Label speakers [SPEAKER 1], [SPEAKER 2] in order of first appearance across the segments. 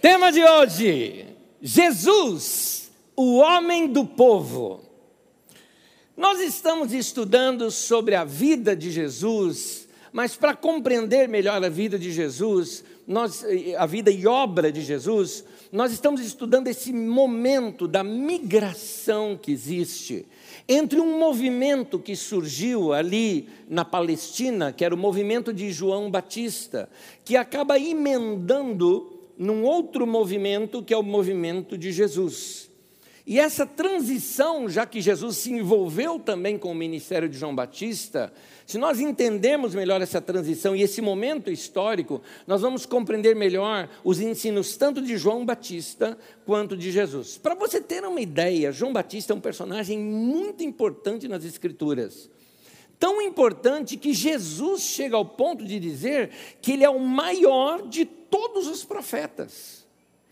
[SPEAKER 1] Tema de hoje: Jesus, o homem do povo. Nós estamos estudando sobre a vida de Jesus, mas para compreender melhor a vida de Jesus, nós, a vida e obra de Jesus, nós estamos estudando esse momento da migração que existe entre um movimento que surgiu ali na Palestina, que era o movimento de João Batista, que acaba emendando num outro movimento que é o movimento de Jesus. E essa transição, já que Jesus se envolveu também com o ministério de João Batista, se nós entendermos melhor essa transição e esse momento histórico, nós vamos compreender melhor os ensinos tanto de João Batista quanto de Jesus. Para você ter uma ideia, João Batista é um personagem muito importante nas Escrituras. Tão importante que Jesus chega ao ponto de dizer que ele é o maior de todos os profetas.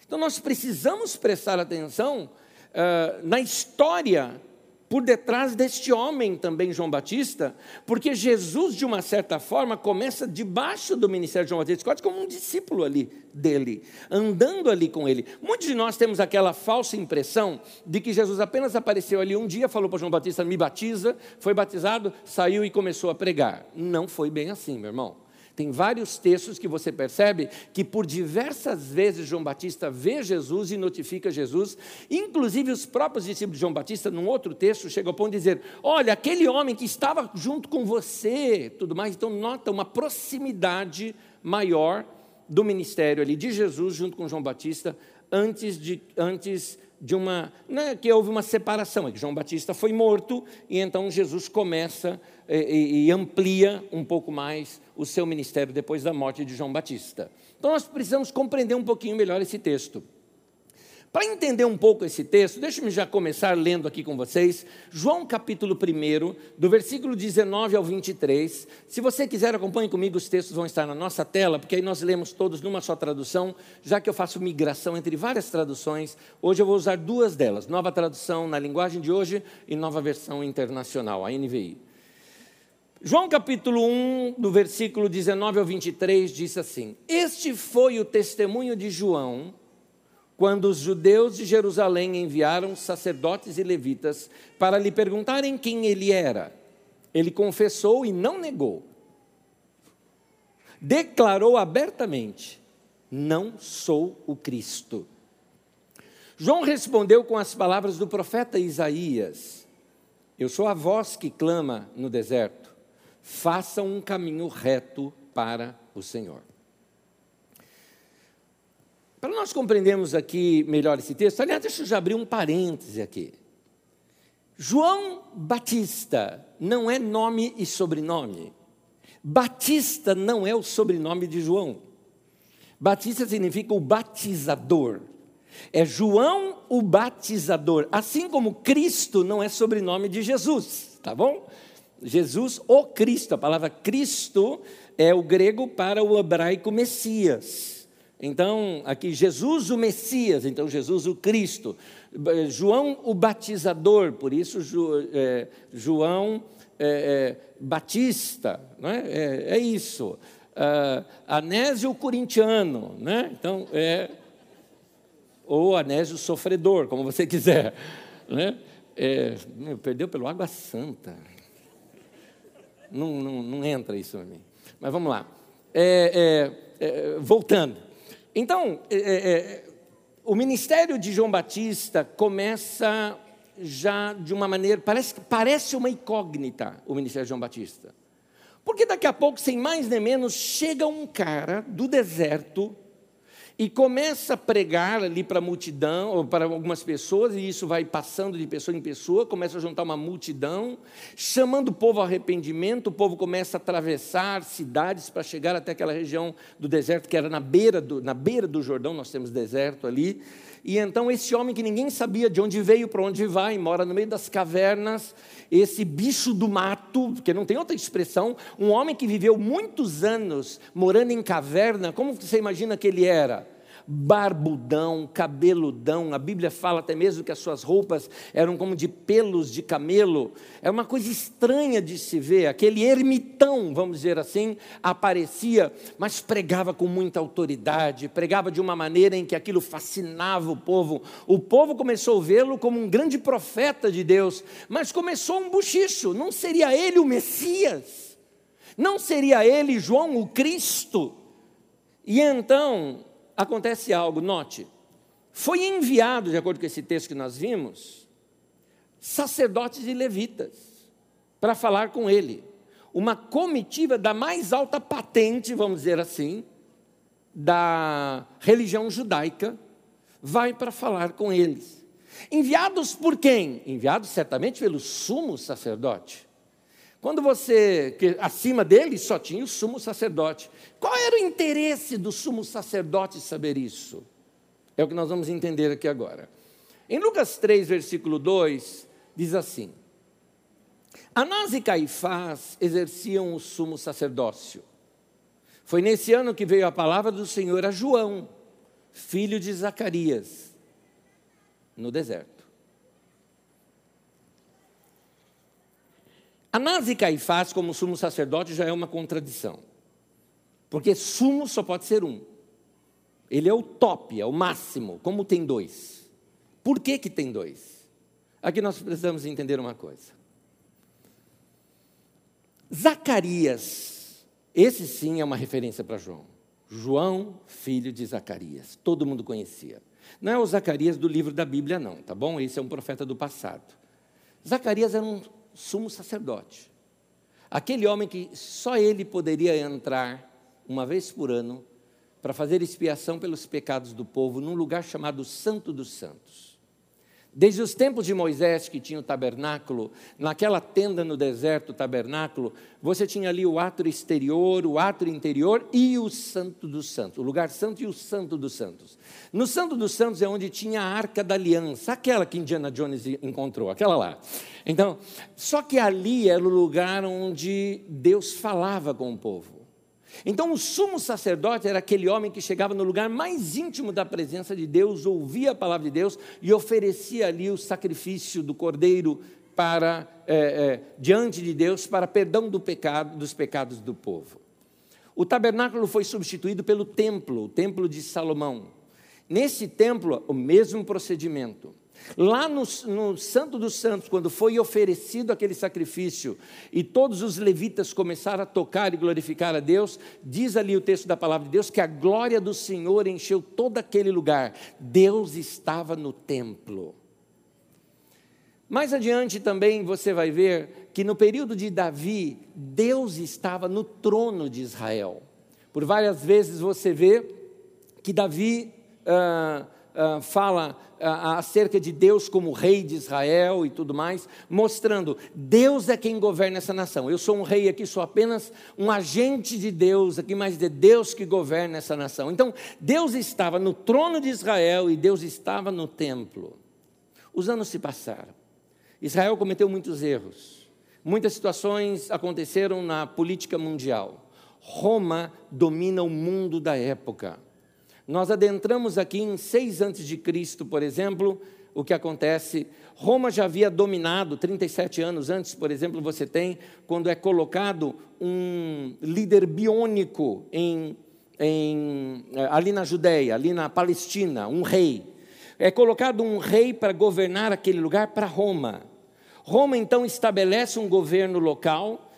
[SPEAKER 1] Então nós precisamos prestar atenção uh, na história por detrás deste homem também, João Batista, porque Jesus, de uma certa forma, começa debaixo do ministério de João Batista, quase como um discípulo ali dele, andando ali com ele. Muitos de nós temos aquela falsa impressão de que Jesus apenas apareceu ali um dia, falou para João Batista: me batiza, foi batizado, saiu e começou a pregar. Não foi bem assim, meu irmão. Tem vários textos que você percebe que por diversas vezes João Batista vê Jesus e notifica Jesus. Inclusive os próprios discípulos de João Batista, num outro texto, chegam ao ponto de dizer: Olha, aquele homem que estava junto com você, tudo mais. Então, nota uma proximidade maior do ministério ali de Jesus junto com João Batista antes de, antes de uma. Não é que houve uma separação, é que João Batista foi morto e então Jesus começa e, e amplia um pouco mais o seu ministério depois da morte de João Batista. Então nós precisamos compreender um pouquinho melhor esse texto. Para entender um pouco esse texto, deixe-me já começar lendo aqui com vocês, João capítulo 1, do versículo 19 ao 23. Se você quiser, acompanhe comigo, os textos vão estar na nossa tela, porque aí nós lemos todos numa só tradução, já que eu faço migração entre várias traduções. Hoje eu vou usar duas delas, nova tradução na linguagem de hoje e nova versão internacional, a NVI. João capítulo 1, do versículo 19 ao 23, diz assim: Este foi o testemunho de João quando os judeus de Jerusalém enviaram sacerdotes e levitas para lhe perguntarem quem ele era. Ele confessou e não negou. Declarou abertamente: Não sou o Cristo. João respondeu com as palavras do profeta Isaías: Eu sou a voz que clama no deserto façam um caminho reto para o Senhor. Para nós compreendermos aqui melhor esse texto, aliás, deixa eu já abrir um parêntese aqui. João Batista não é nome e sobrenome. Batista não é o sobrenome de João. Batista significa o batizador. É João o batizador, assim como Cristo não é sobrenome de Jesus, tá bom? Jesus, o Cristo, a palavra Cristo é o grego para o hebraico Messias. Então, aqui, Jesus o Messias, então Jesus o Cristo. João o batizador, por isso é, João é, é, Batista, não é? é, é isso. Uh, Anésio corintiano, né? então é, ou Anésio sofredor, como você quiser. Né? É, perdeu pelo Água Santa. Não, não, não entra isso em mim. Mas vamos lá. É, é, é, voltando. Então, é, é, é, o ministério de João Batista começa já de uma maneira, parece, parece uma incógnita o ministério de João Batista. Porque daqui a pouco, sem mais nem menos, chega um cara do deserto e começa a pregar ali para a multidão, ou para algumas pessoas, e isso vai passando de pessoa em pessoa, começa a juntar uma multidão, chamando o povo ao arrependimento, o povo começa a atravessar cidades para chegar até aquela região do deserto, que era na beira do, na beira do Jordão, nós temos deserto ali, e então esse homem que ninguém sabia de onde veio, para onde vai, mora no meio das cavernas, esse bicho do mato, porque não tem outra expressão, um homem que viveu muitos anos morando em caverna, como você imagina que ele era? Barbudão, cabeludão. A Bíblia fala até mesmo que as suas roupas eram como de pelos de camelo. É uma coisa estranha de se ver. Aquele ermitão, vamos dizer assim, aparecia, mas pregava com muita autoridade, pregava de uma maneira em que aquilo fascinava o povo. O povo começou a vê-lo como um grande profeta de Deus, mas começou um buchicho. Não seria ele o Messias? Não seria ele, João, o Cristo? E então acontece algo, note, foi enviado, de acordo com esse texto que nós vimos, sacerdotes e levitas para falar com ele. Uma comitiva da mais alta patente, vamos dizer assim, da religião judaica, vai para falar com eles. Enviados por quem? Enviados certamente pelo sumo sacerdote. Quando você, que acima dele só tinha o sumo sacerdote. Qual era o interesse do sumo sacerdote saber isso? É o que nós vamos entender aqui agora. Em Lucas 3, versículo 2, diz assim: Anás e Caifás exerciam o sumo sacerdócio. Foi nesse ano que veio a palavra do Senhor a João, filho de Zacarias, no deserto. Anás e Caifás, como sumo sacerdote, já é uma contradição. Porque sumo só pode ser um. Ele é o top, é o máximo, como tem dois. Por que, que tem dois? Aqui nós precisamos entender uma coisa. Zacarias, esse sim é uma referência para João. João, filho de Zacarias, todo mundo conhecia. Não é o Zacarias do livro da Bíblia, não, tá bom? Esse é um profeta do passado. Zacarias era um sumo sacerdote. Aquele homem que só ele poderia entrar uma vez por ano para fazer expiação pelos pecados do povo num lugar chamado Santo dos Santos. Desde os tempos de Moisés, que tinha o tabernáculo, naquela tenda no deserto, o tabernáculo, você tinha ali o átrio exterior, o átrio interior e o Santo dos Santos, o lugar santo e o Santo dos Santos. No Santo dos Santos é onde tinha a Arca da Aliança, aquela que Indiana Jones encontrou, aquela lá. Então, só que ali era o lugar onde Deus falava com o povo. Então, o sumo sacerdote era aquele homem que chegava no lugar mais íntimo da presença de Deus, ouvia a palavra de Deus e oferecia ali o sacrifício do cordeiro para é, é, diante de Deus para perdão do pecado, dos pecados do povo. O tabernáculo foi substituído pelo templo, o templo de Salomão. Nesse templo, o mesmo procedimento. Lá no, no, Santo dos Santos, quando foi oferecido aquele sacrifício e todos os levitas começaram a tocar e glorificar a Deus, diz ali o texto da palavra de Deus que a glória do Senhor encheu todo aquele lugar. Deus estava no templo. Mais adiante também você vai ver que no período de Davi, Deus estava no trono de Israel. Por várias vezes você vê que Davi. Ah, uh, fala uh, acerca de Deus como rei de Israel e tudo mais, mostrando Deus é quem governa essa nação. Eu sou um rei aqui, sou apenas um agente de Deus aqui, mas é Deus que governa essa nação. Então, Deus estava no trono de Israel e Deus estava no templo. Os anos se passaram. Israel cometeu muitos erros. Muitas situações aconteceram na política mundial. Roma domina o mundo da época. Nós adentramos aqui em 6 antes de Cristo, por exemplo, o que acontece. Roma já havia dominado 37 anos antes, por exemplo, você tem quando é colocado um líder biônico em, em, eh, ali na Judéia, ali na Palestina, um rei. É colocado um rei para governar aquele lugar para Roma. Roma então estabelece um governo local.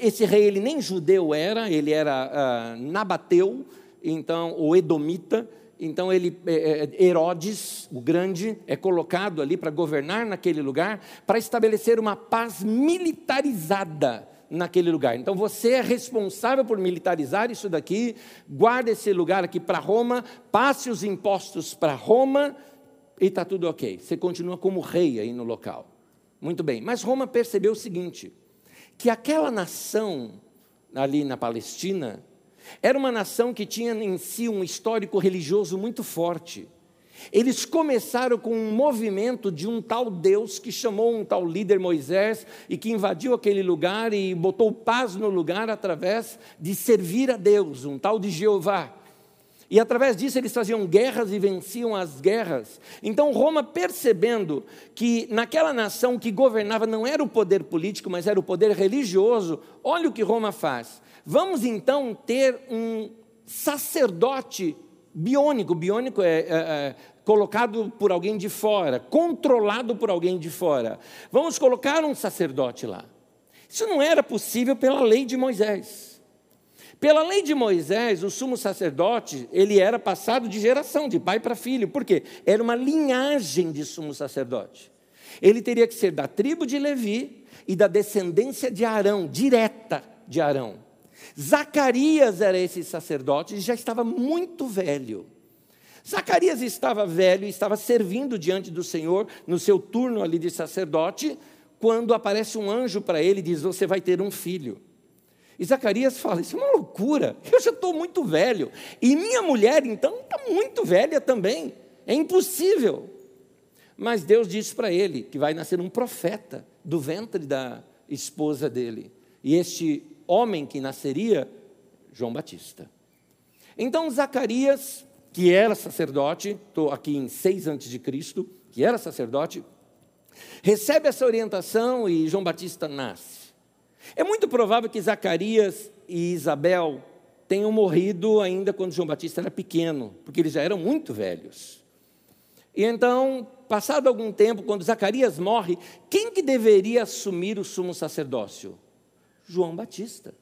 [SPEAKER 1] Esse rei ele nem judeu era, ele era uh, nabateu, então o Edomita, então ele é, é, Herodes, o grande, é colocado ali para governar naquele lugar, para estabelecer uma paz militarizada naquele lugar. Então você é responsável por militarizar isso daqui, guarda esse lugar aqui para Roma, passe os impostos para Roma e está tudo ok. Você continua como rei aí no local. Muito bem. Mas Roma percebeu o seguinte: que aquela nação ali na Palestina era uma nação que tinha em si um histórico religioso muito forte. Eles começaram com um movimento de um tal Deus que chamou um tal líder Moisés e que invadiu aquele lugar e botou paz no lugar através de servir a Deus, um tal de Jeová. E através disso eles faziam guerras e venciam as guerras. Então Roma, percebendo que naquela nação que governava não era o poder político, mas era o poder religioso, olha o que Roma faz. Vamos então ter um sacerdote biônico. Biônico é, é, é colocado por alguém de fora, controlado por alguém de fora. Vamos colocar um sacerdote lá. Isso não era possível pela lei de Moisés. Pela lei de Moisés, o sumo sacerdote, ele era passado de geração, de pai para filho. Por quê? Era uma linhagem de sumo sacerdote. Ele teria que ser da tribo de Levi e da descendência de Arão, direta de Arão. Zacarias era esse sacerdote e já estava muito velho. Zacarias estava velho e estava servindo diante do Senhor no seu turno ali de sacerdote, quando aparece um anjo para ele e diz: Você vai ter um filho. E Zacarias fala: Isso é uma loucura, eu já estou muito velho. E minha mulher, então, está muito velha também. É impossível. Mas Deus disse para ele que vai nascer um profeta do ventre da esposa dele. E este homem que nasceria, João Batista. Então Zacarias, que era sacerdote, estou aqui em 6 a.C., que era sacerdote, recebe essa orientação e João Batista nasce. É muito provável que Zacarias e Isabel tenham morrido ainda quando João Batista era pequeno, porque eles já eram muito velhos. E então, passado algum tempo, quando Zacarias morre, quem que deveria assumir o sumo sacerdócio? João Batista.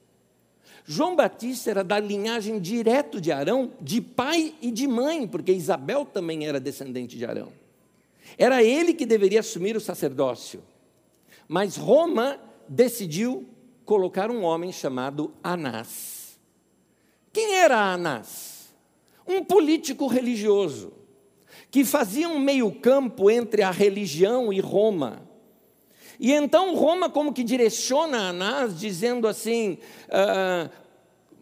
[SPEAKER 1] João Batista era da linhagem direto de Arão, de pai e de mãe, porque Isabel também era descendente de Arão. Era ele que deveria assumir o sacerdócio. Mas Roma decidiu colocar um homem chamado Anás. Quem era Anás? Um político religioso que fazia um meio-campo entre a religião e Roma. E então Roma, como que direciona Anás, dizendo assim: ah,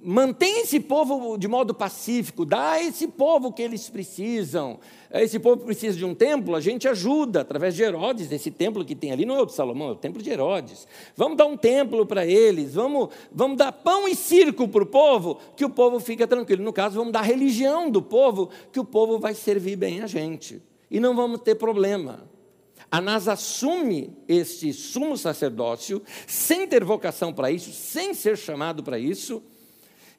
[SPEAKER 1] mantém esse povo de modo pacífico, dá a esse povo o que eles precisam. Esse povo precisa de um templo, a gente ajuda através de Herodes, esse templo que tem ali não é o de Salomão, é o templo de Herodes. Vamos dar um templo para eles, vamos, vamos dar pão e circo para o povo, que o povo fica tranquilo. No caso, vamos dar religião do povo, que o povo vai servir bem a gente. E não vamos ter problema. Anás assume este sumo sacerdócio, sem ter vocação para isso, sem ser chamado para isso,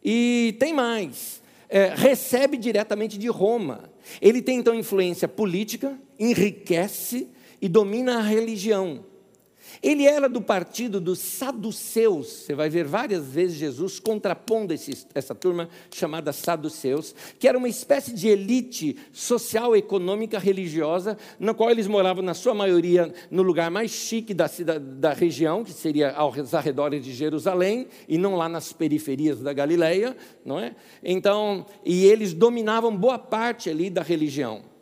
[SPEAKER 1] e tem mais, é, recebe diretamente de Roma. Ele tem então influência política, enriquece e domina a religião. Ele era do partido dos saduceus. Você vai ver várias vezes Jesus contrapondo esse, essa turma chamada saduceus, que era uma espécie de elite social, econômica, religiosa, na qual eles moravam, na sua maioria, no lugar mais chique da, da, da região, que seria aos arredores de Jerusalém, e não lá nas periferias da Galileia, não é? Então, e eles dominavam boa parte ali da religião.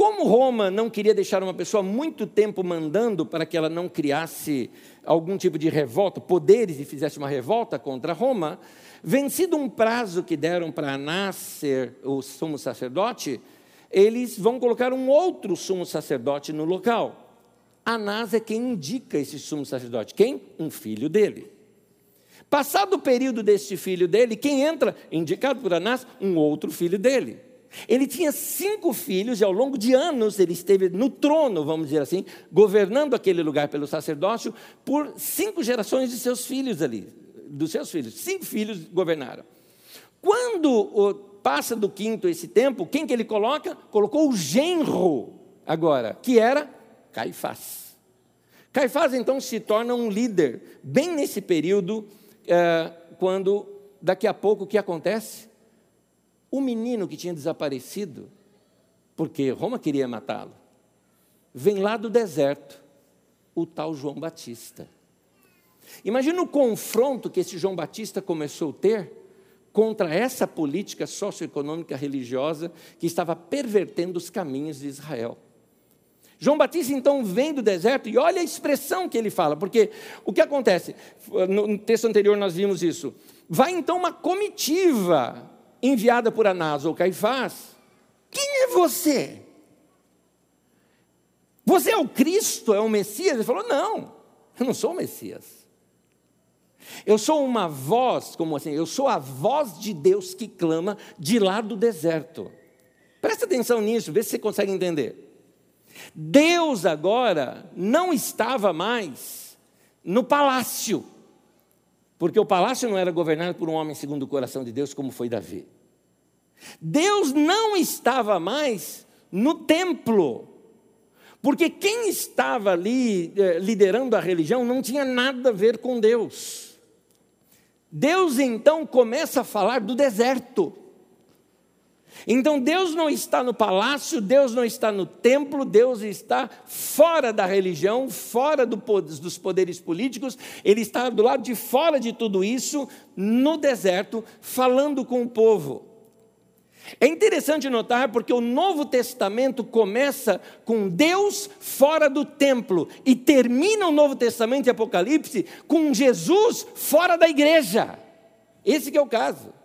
[SPEAKER 1] Como Roma não queria deixar uma pessoa muito tempo mandando para que ela não criasse algum tipo de revolta, poderes e fizesse uma revolta contra Roma, vencido um prazo que deram para nascer o sumo sacerdote, eles vão colocar um outro sumo sacerdote no local. Anás é quem indica esse sumo sacerdote. Quem? Um filho dele. Passado o período deste filho dele, quem entra? Indicado por Anás, um outro filho dele. Ele tinha cinco filhos e ao longo de anos ele esteve no trono, vamos dizer assim, governando aquele lugar pelo sacerdócio por cinco gerações de seus filhos ali, dos seus filhos. Cinco filhos governaram. Quando passa do quinto esse tempo, quem que ele coloca? Colocou o genro agora, que era Caifás. Caifás então se torna um líder, bem nesse período, é, quando daqui a pouco o que acontece? O menino que tinha desaparecido, porque Roma queria matá-lo, vem lá do deserto, o tal João Batista. Imagina o confronto que esse João Batista começou a ter contra essa política socioeconômica religiosa que estava pervertendo os caminhos de Israel. João Batista então vem do deserto e olha a expressão que ele fala, porque o que acontece? No texto anterior nós vimos isso. Vai então uma comitiva enviada por Anás ou Caifás: Quem é você? Você é o Cristo, é o Messias? Ele falou: Não, eu não sou o Messias. Eu sou uma voz, como assim? Eu sou a voz de Deus que clama de lá do deserto. Presta atenção nisso, vê se você consegue entender. Deus agora não estava mais no palácio, porque o palácio não era governado por um homem segundo o coração de Deus, como foi Davi. Deus não estava mais no templo, porque quem estava ali eh, liderando a religião não tinha nada a ver com Deus. Deus então começa a falar do deserto. Então Deus não está no palácio, Deus não está no templo, Deus está fora da religião, fora do, dos poderes políticos, Ele está do lado de fora de tudo isso, no deserto, falando com o povo. É interessante notar porque o Novo Testamento começa com Deus fora do templo e termina o Novo Testamento e Apocalipse com Jesus fora da igreja. Esse é o caso.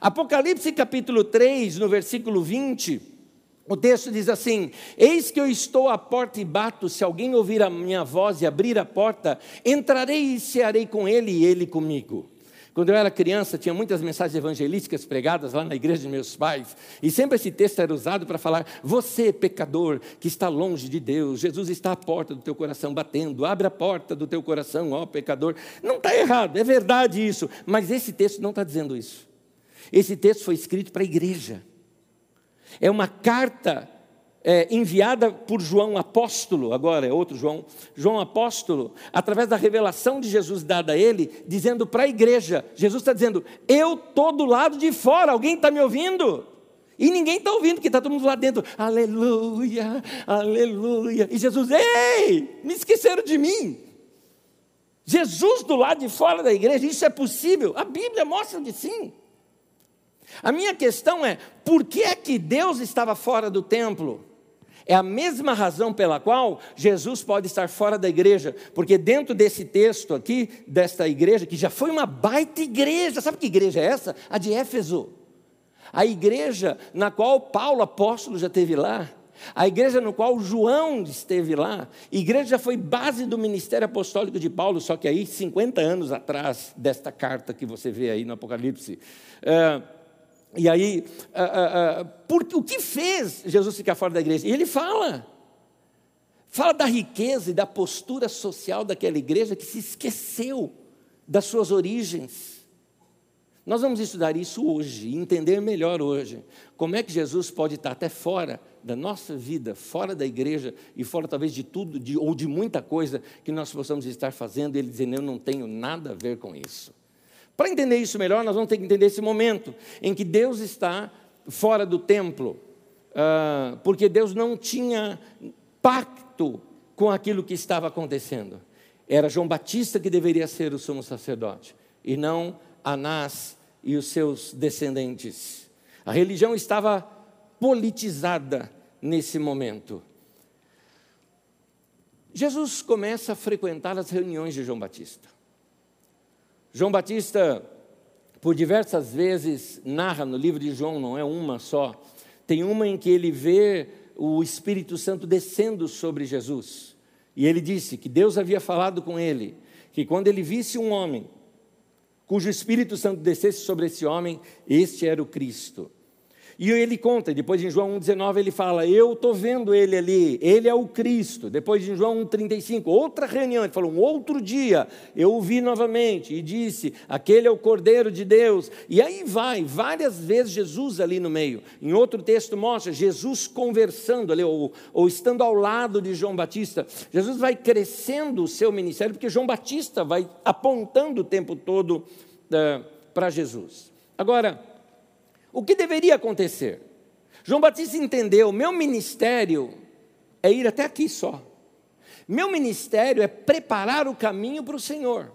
[SPEAKER 1] Apocalipse capítulo 3, no versículo 20, o texto diz assim: Eis que eu estou à porta e bato, se alguém ouvir a minha voz e abrir a porta, entrarei e cearei com ele e ele comigo. Quando eu era criança, tinha muitas mensagens evangelísticas pregadas lá na igreja de meus pais, e sempre esse texto era usado para falar: você, pecador, que está longe de Deus, Jesus está à porta do teu coração batendo, abre a porta do teu coração, ó pecador. Não está errado, é verdade isso, mas esse texto não está dizendo isso. Esse texto foi escrito para a igreja, é uma carta é, enviada por João apóstolo, agora é outro João, João apóstolo, através da revelação de Jesus dada a ele, dizendo para a igreja: Jesus está dizendo, eu estou do lado de fora, alguém está me ouvindo? E ninguém está ouvindo, porque está todo mundo lá dentro, aleluia, aleluia. E Jesus, ei, me esqueceram de mim. Jesus do lado de fora da igreja, isso é possível? A Bíblia mostra de sim. A minha questão é: por que é que Deus estava fora do templo? É a mesma razão pela qual Jesus pode estar fora da igreja, porque dentro desse texto aqui, desta igreja, que já foi uma baita igreja, sabe que igreja é essa? A de Éfeso. A igreja na qual Paulo apóstolo já esteve lá, a igreja no qual João esteve lá, a igreja já foi base do ministério apostólico de Paulo, só que aí 50 anos atrás desta carta que você vê aí no Apocalipse. E aí, uh, uh, por, o que fez Jesus ficar fora da igreja? E ele fala. Fala da riqueza e da postura social daquela igreja que se esqueceu das suas origens. Nós vamos estudar isso hoje, entender melhor hoje. Como é que Jesus pode estar até fora da nossa vida, fora da igreja e fora talvez de tudo de, ou de muita coisa que nós possamos estar fazendo, ele dizendo: Eu não tenho nada a ver com isso. Para entender isso melhor, nós vamos ter que entender esse momento em que Deus está fora do templo, uh, porque Deus não tinha pacto com aquilo que estava acontecendo. Era João Batista que deveria ser o sumo sacerdote, e não Anás e os seus descendentes. A religião estava politizada nesse momento. Jesus começa a frequentar as reuniões de João Batista. João Batista, por diversas vezes, narra no livro de João, não é uma só, tem uma em que ele vê o Espírito Santo descendo sobre Jesus. E ele disse que Deus havia falado com ele, que quando ele visse um homem cujo Espírito Santo descesse sobre esse homem, este era o Cristo. E ele conta, depois em João 1,19 ele fala: Eu estou vendo ele ali, ele é o Cristo. Depois em João 1,35, outra reunião, ele falou: Um outro dia eu o vi novamente e disse: Aquele é o Cordeiro de Deus. E aí vai, várias vezes Jesus ali no meio. Em outro texto mostra Jesus conversando ali, ou, ou estando ao lado de João Batista. Jesus vai crescendo o seu ministério, porque João Batista vai apontando o tempo todo uh, para Jesus. Agora, o que deveria acontecer? João Batista entendeu: meu ministério é ir até aqui só. Meu ministério é preparar o caminho para o Senhor.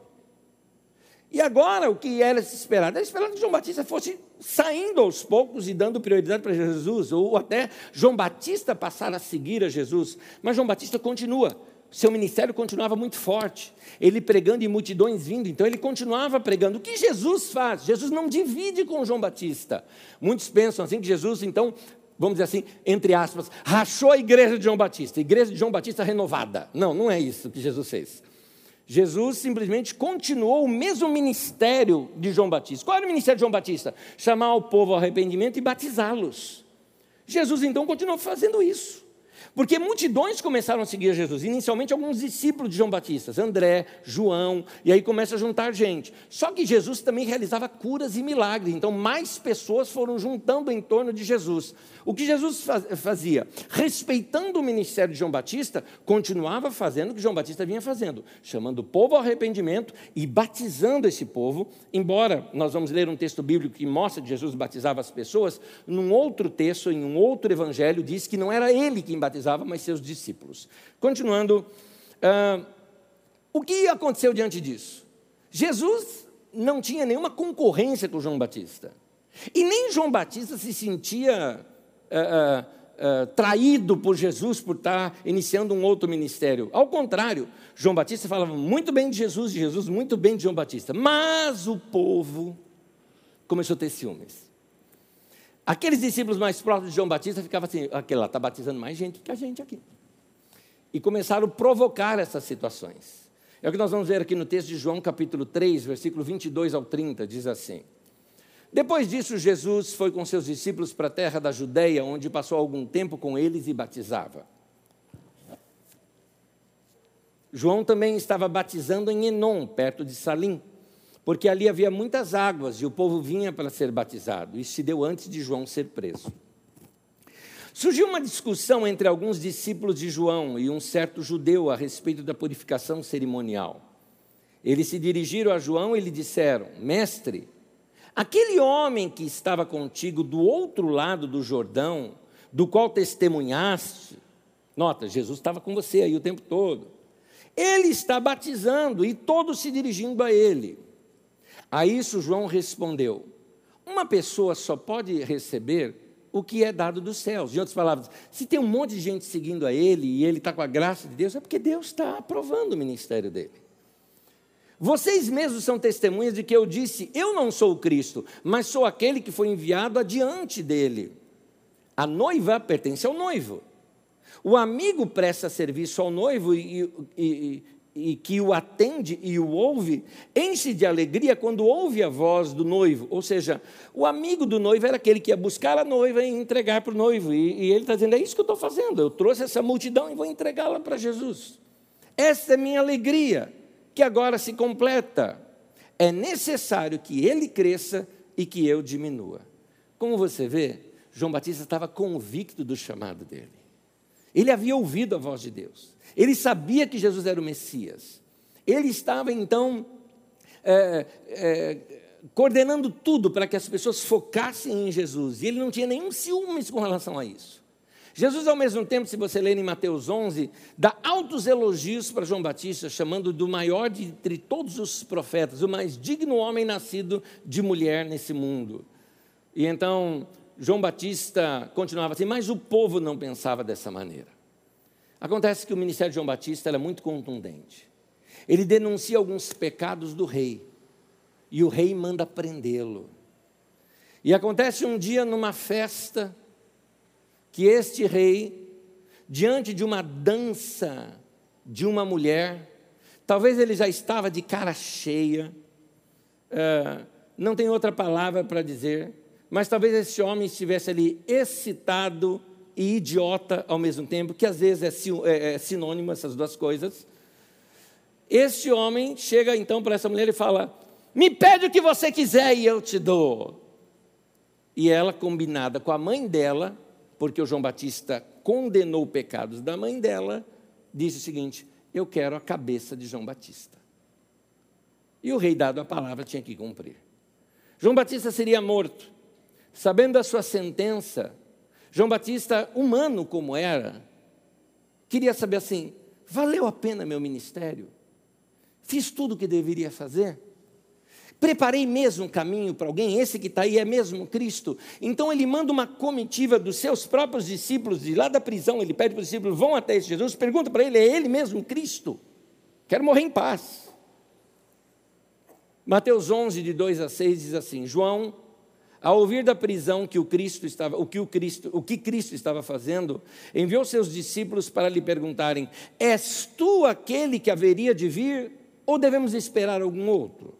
[SPEAKER 1] E agora o que era se esperado? Era esperado que João Batista fosse saindo aos poucos e dando prioridade para Jesus, ou até João Batista passar a seguir a Jesus. Mas João Batista continua seu ministério continuava muito forte. Ele pregando e multidões vindo, então ele continuava pregando. O que Jesus faz? Jesus não divide com João Batista. Muitos pensam assim que Jesus, então, vamos dizer assim, entre aspas, rachou a igreja de João Batista, igreja de João Batista renovada. Não, não é isso que Jesus fez. Jesus simplesmente continuou o mesmo ministério de João Batista. Qual era o ministério de João Batista? Chamar o povo ao arrependimento e batizá-los. Jesus então continuou fazendo isso. Porque multidões começaram a seguir Jesus. Inicialmente, alguns discípulos de João Batista, André, João, e aí começa a juntar gente. Só que Jesus também realizava curas e milagres, então mais pessoas foram juntando em torno de Jesus. O que Jesus fazia? Respeitando o ministério de João Batista, continuava fazendo o que João Batista vinha fazendo, chamando o povo ao arrependimento e batizando esse povo. Embora nós vamos ler um texto bíblico que mostra que Jesus batizava as pessoas, num outro texto, em um outro evangelho, diz que não era ele quem batizava batizava, mas seus discípulos. Continuando, uh, o que aconteceu diante disso? Jesus não tinha nenhuma concorrência com João Batista. E nem João Batista se sentia uh, uh, traído por Jesus por estar iniciando um outro ministério. Ao contrário, João Batista falava muito bem de Jesus, de Jesus muito bem de João Batista. Mas o povo começou a ter ciúmes. Aqueles discípulos mais próximos de João Batista ficavam assim: aquele lá está batizando mais gente que a gente aqui. E começaram a provocar essas situações. É o que nós vamos ver aqui no texto de João, capítulo 3, versículo 22 ao 30, diz assim. Depois disso, Jesus foi com seus discípulos para a terra da Judéia, onde passou algum tempo com eles e batizava. João também estava batizando em Enom, perto de Salim porque ali havia muitas águas e o povo vinha para ser batizado. Isso se deu antes de João ser preso. Surgiu uma discussão entre alguns discípulos de João e um certo judeu a respeito da purificação cerimonial. Eles se dirigiram a João e lhe disseram: Mestre, aquele homem que estava contigo do outro lado do Jordão, do qual testemunhaste, nota, Jesus estava com você aí o tempo todo. Ele está batizando e todos se dirigindo a ele. A isso João respondeu: Uma pessoa só pode receber o que é dado dos céus. Em outras palavras, se tem um monte de gente seguindo a ele e ele está com a graça de Deus, é porque Deus está aprovando o ministério dele. Vocês mesmos são testemunhas de que eu disse: Eu não sou o Cristo, mas sou aquele que foi enviado adiante dele. A noiva pertence ao noivo. O amigo presta serviço ao noivo e, e, e que o atende e o ouve, enche de alegria quando ouve a voz do noivo. Ou seja, o amigo do noivo era aquele que ia buscar a noiva e entregar para o noivo. E, e ele está dizendo: é isso que eu estou fazendo. Eu trouxe essa multidão e vou entregá-la para Jesus. Essa é minha alegria, que agora se completa. É necessário que ele cresça e que eu diminua. Como você vê, João Batista estava convicto do chamado dele. Ele havia ouvido a voz de Deus. Ele sabia que Jesus era o Messias. Ele estava então é, é, coordenando tudo para que as pessoas focassem em Jesus. E ele não tinha nenhum ciúmes com relação a isso. Jesus, ao mesmo tempo, se você ler em Mateus 11, dá altos elogios para João Batista, chamando do maior de entre todos os profetas, o mais digno homem nascido de mulher nesse mundo. E então, João Batista continuava assim, mas o povo não pensava dessa maneira. Acontece que o ministério de João Batista era muito contundente. Ele denuncia alguns pecados do rei, e o rei manda prendê-lo. E acontece um dia numa festa que este rei, diante de uma dança de uma mulher, talvez ele já estava de cara cheia, uh, não tem outra palavra para dizer, mas talvez esse homem estivesse ali excitado e idiota ao mesmo tempo, que às vezes é, é, é sinônimo essas duas coisas. Este homem chega então para essa mulher e fala: Me pede o que você quiser e eu te dou. E ela, combinada com a mãe dela, porque o João Batista condenou pecados da mãe dela, disse o seguinte: Eu quero a cabeça de João Batista. E o rei, dado a palavra, tinha que cumprir. João Batista seria morto. Sabendo da sua sentença, João Batista, humano como era, queria saber assim: valeu a pena meu ministério? Fiz tudo o que deveria fazer? Preparei mesmo um caminho para alguém? Esse que está aí é mesmo Cristo? Então ele manda uma comitiva dos seus próprios discípulos, de lá da prisão, ele pede para os discípulos: vão até esse Jesus, pergunta para ele: é ele mesmo Cristo? Quero morrer em paz. Mateus 11, de 2 a 6 diz assim: João ao ouvir da prisão que o Cristo estava, o que o Cristo, o que Cristo estava fazendo, enviou seus discípulos para lhe perguntarem: És tu aquele que haveria de vir ou devemos esperar algum outro?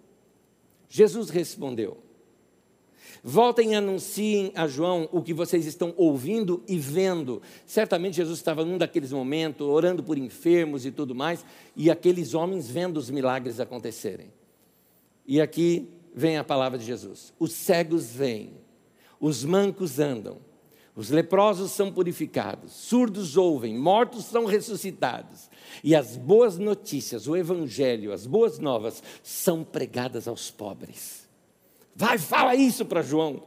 [SPEAKER 1] Jesus respondeu: Voltem e anunciem a João o que vocês estão ouvindo e vendo. Certamente Jesus estava num daqueles momentos, orando por enfermos e tudo mais, e aqueles homens vendo os milagres acontecerem. E aqui vem a palavra de Jesus: os cegos vêm, os mancos andam, os leprosos são purificados, surdos ouvem, mortos são ressuscitados, e as boas notícias, o evangelho, as boas novas, são pregadas aos pobres. Vai, fala isso para João.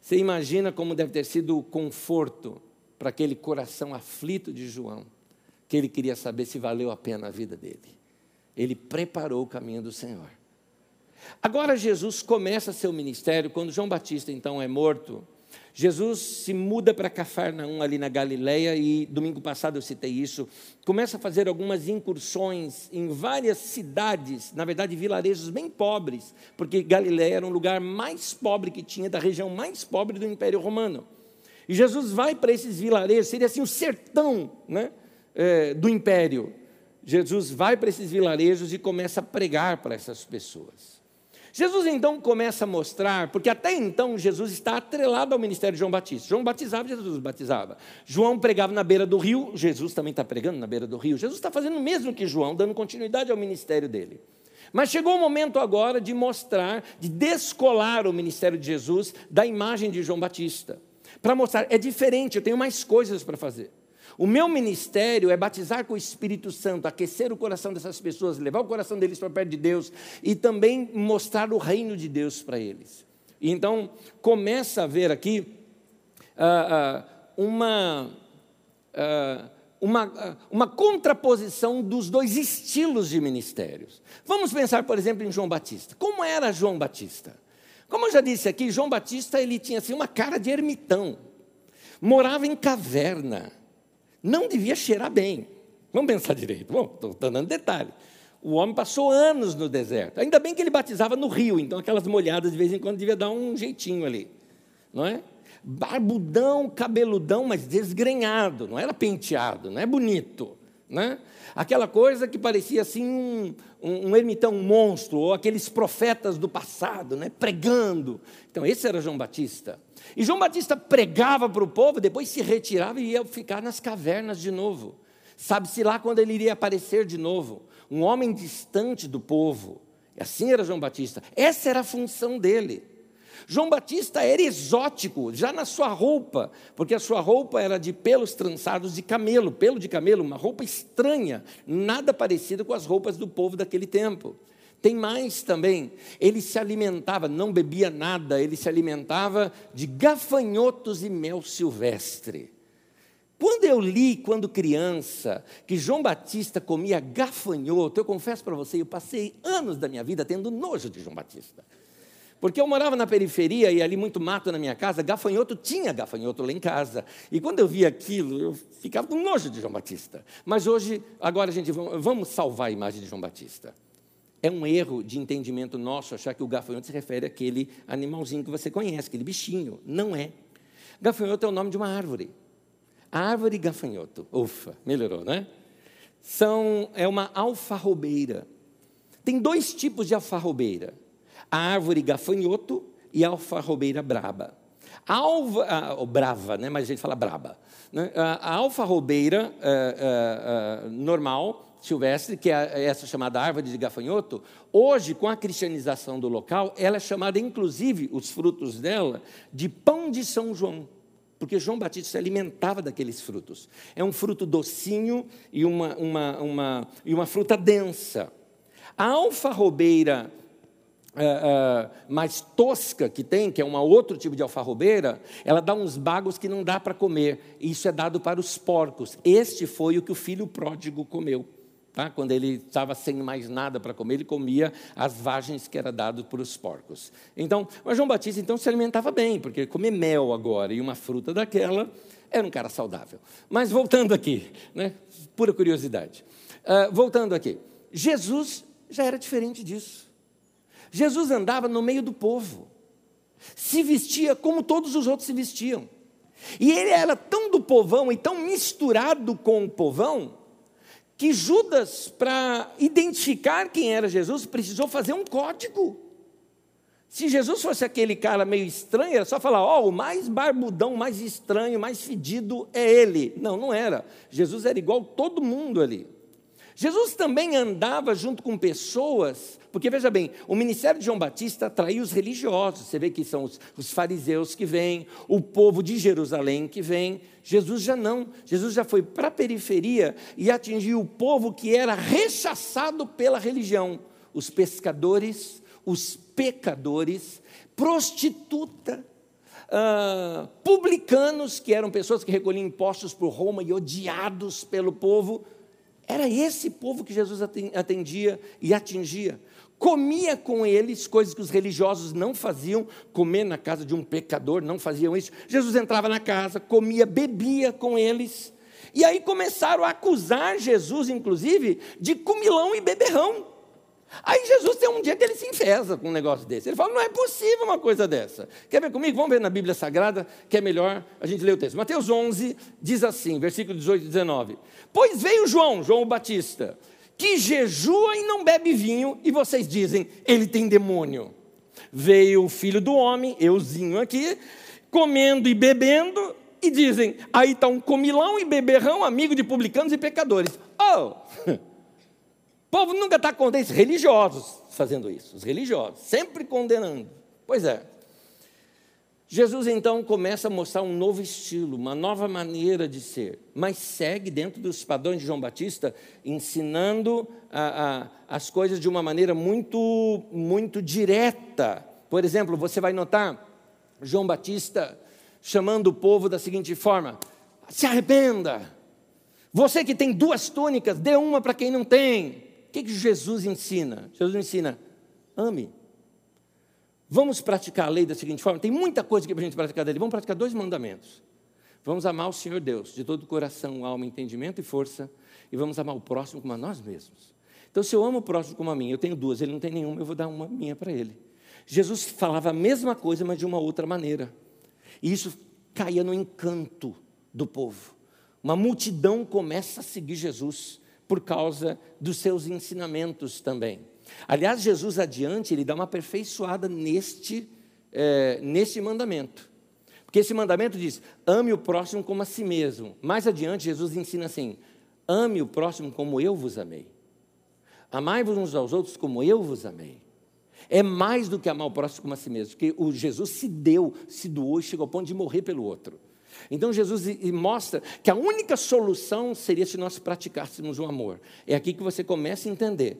[SPEAKER 1] Você imagina como deve ter sido o conforto para aquele coração aflito de João, que ele queria saber se valeu a pena a vida dele. Ele preparou o caminho do Senhor. Agora Jesus começa seu ministério, quando João Batista então é morto, Jesus se muda para Cafarnaum, ali na Galileia, e domingo passado eu citei isso. Começa a fazer algumas incursões em várias cidades, na verdade, vilarejos bem pobres, porque Galileia era um lugar mais pobre que tinha, da região mais pobre do Império Romano. E Jesus vai para esses vilarejos, seria assim o sertão né, é, do Império. Jesus vai para esses vilarejos e começa a pregar para essas pessoas. Jesus então começa a mostrar, porque até então Jesus está atrelado ao ministério de João Batista. João batizava, Jesus batizava. João pregava na beira do rio, Jesus também está pregando na beira do rio. Jesus está fazendo o mesmo que João, dando continuidade ao ministério dele. Mas chegou o momento agora de mostrar, de descolar o ministério de Jesus da imagem de João Batista. Para mostrar, é diferente, eu tenho mais coisas para fazer. O meu ministério é batizar com o Espírito Santo, aquecer o coração dessas pessoas, levar o coração deles para perto de Deus e também mostrar o reino de Deus para eles. Então começa a ver aqui uh, uh, uma, uh, uma, uma contraposição dos dois estilos de ministérios. Vamos pensar, por exemplo, em João Batista. Como era João Batista? Como eu já disse aqui, João Batista ele tinha assim, uma cara de ermitão, morava em caverna não devia cheirar bem. Vamos pensar direito. Bom, estou dando detalhe. O homem passou anos no deserto. Ainda bem que ele batizava no rio, então aquelas molhadas de vez em quando devia dar um jeitinho ali. Não é? Barbudão, cabeludão, mas desgrenhado, não era penteado, não é bonito. Né? Aquela coisa que parecia assim um, um, um ermitão monstro, ou aqueles profetas do passado, né? pregando. Então, esse era João Batista. E João Batista pregava para o povo, depois se retirava e ia ficar nas cavernas de novo. Sabe-se lá quando ele iria aparecer de novo. Um homem distante do povo. E assim era João Batista. Essa era a função dele. João Batista era exótico, já na sua roupa, porque a sua roupa era de pelos trançados de camelo, pelo de camelo, uma roupa estranha, nada parecida com as roupas do povo daquele tempo. Tem mais também, ele se alimentava, não bebia nada, ele se alimentava de gafanhotos e mel silvestre. Quando eu li, quando criança, que João Batista comia gafanhoto, eu confesso para você, eu passei anos da minha vida tendo nojo de João Batista. Porque eu morava na periferia e ali muito mato na minha casa, gafanhoto tinha gafanhoto lá em casa. E quando eu via aquilo, eu ficava com nojo de João Batista. Mas hoje, agora a gente vamos salvar a imagem de João Batista. É um erro de entendimento nosso achar que o gafanhoto se refere àquele animalzinho que você conhece, aquele bichinho. Não é. Gafanhoto é o nome de uma árvore. A árvore gafanhoto. Ufa, melhorou, né? São, é uma alfarrobeira. Tem dois tipos de alfarrobeira: a árvore gafanhoto e a alfarrobeira braba. A alva, a, brava, né? mas a gente fala braba. Né? A, alfarrobeira a, a, normal silvestre, que é essa chamada árvore de gafanhoto, hoje, com a cristianização do local, ela é chamada, inclusive, os frutos dela, de pão de São João, porque João Batista se alimentava daqueles frutos. É um fruto docinho e uma, uma, uma, e uma fruta densa. A alfarrobeira Uh, uh, mais tosca que tem, que é um outro tipo de alfarrobeira, ela dá uns bagos que não dá para comer. Isso é dado para os porcos. Este foi o que o filho pródigo comeu. Tá? Quando ele estava sem mais nada para comer, ele comia as vagens que era dado para os porcos. Então, o João Batista então se alimentava bem, porque comer mel agora e uma fruta daquela era um cara saudável. Mas voltando aqui, né? pura curiosidade. Uh, voltando aqui, Jesus já era diferente disso. Jesus andava no meio do povo, se vestia como todos os outros se vestiam. E ele era tão do povão e tão misturado com o povão que Judas, para identificar quem era Jesus, precisou fazer um código. Se Jesus fosse aquele cara meio estranho, era só falar: Ó, oh, o mais barbudão, mais estranho, mais fedido é ele. Não, não era. Jesus era igual todo mundo ali. Jesus também andava junto com pessoas, porque veja bem, o ministério de João Batista atraiu os religiosos. Você vê que são os, os fariseus que vêm, o povo de Jerusalém que vem. Jesus já não. Jesus já foi para a periferia e atingiu o povo que era rechaçado pela religião: os pescadores, os pecadores, prostituta, uh, publicanos, que eram pessoas que recolhiam impostos por Roma e odiados pelo povo. Era esse povo que Jesus atendia e atingia. Comia com eles coisas que os religiosos não faziam, comer na casa de um pecador, não faziam isso. Jesus entrava na casa, comia, bebia com eles. E aí começaram a acusar Jesus, inclusive, de comilão e beberrão. Aí Jesus tem um dia que ele se enfesa com um negócio desse. Ele fala: não é possível uma coisa dessa. Quer ver comigo? Vamos ver na Bíblia Sagrada, que é melhor a gente ler o texto. Mateus 11 diz assim, versículo 18 e 19: Pois veio João, João Batista, que jejua e não bebe vinho, e vocês dizem: ele tem demônio. Veio o filho do homem, euzinho aqui, comendo e bebendo, e dizem: aí está um comilão e beberrão, amigo de publicanos e pecadores. Oh! O povo nunca está condenando, religiosos fazendo isso, os religiosos, sempre condenando. Pois é. Jesus então começa a mostrar um novo estilo, uma nova maneira de ser, mas segue dentro dos padrões de João Batista, ensinando a, a, as coisas de uma maneira muito, muito direta. Por exemplo, você vai notar João Batista chamando o povo da seguinte forma: se arrependa. Você que tem duas túnicas, dê uma para quem não tem. Que, que Jesus ensina? Jesus ensina: ame. Vamos praticar a lei da seguinte forma: tem muita coisa para a gente praticar dele. Vamos praticar dois mandamentos. Vamos amar o Senhor Deus de todo o coração, alma, entendimento e força, e vamos amar o próximo como a nós mesmos. Então, se eu amo o próximo como a mim, eu tenho duas, ele não tem nenhuma, eu vou dar uma minha para ele. Jesus falava a mesma coisa, mas de uma outra maneira. E isso caía no encanto do povo. Uma multidão começa a seguir Jesus por causa dos seus ensinamentos também. Aliás, Jesus adiante, ele dá uma aperfeiçoada neste, é, neste mandamento. Porque esse mandamento diz: ame o próximo como a si mesmo. Mais adiante, Jesus ensina assim: ame o próximo como eu vos amei. Amai-vos uns aos outros como eu vos amei. É mais do que amar o próximo como a si mesmo, porque o Jesus se deu, se doou e chegou ao ponto de morrer pelo outro. Então Jesus mostra que a única solução seria se nós praticássemos o amor. É aqui que você começa a entender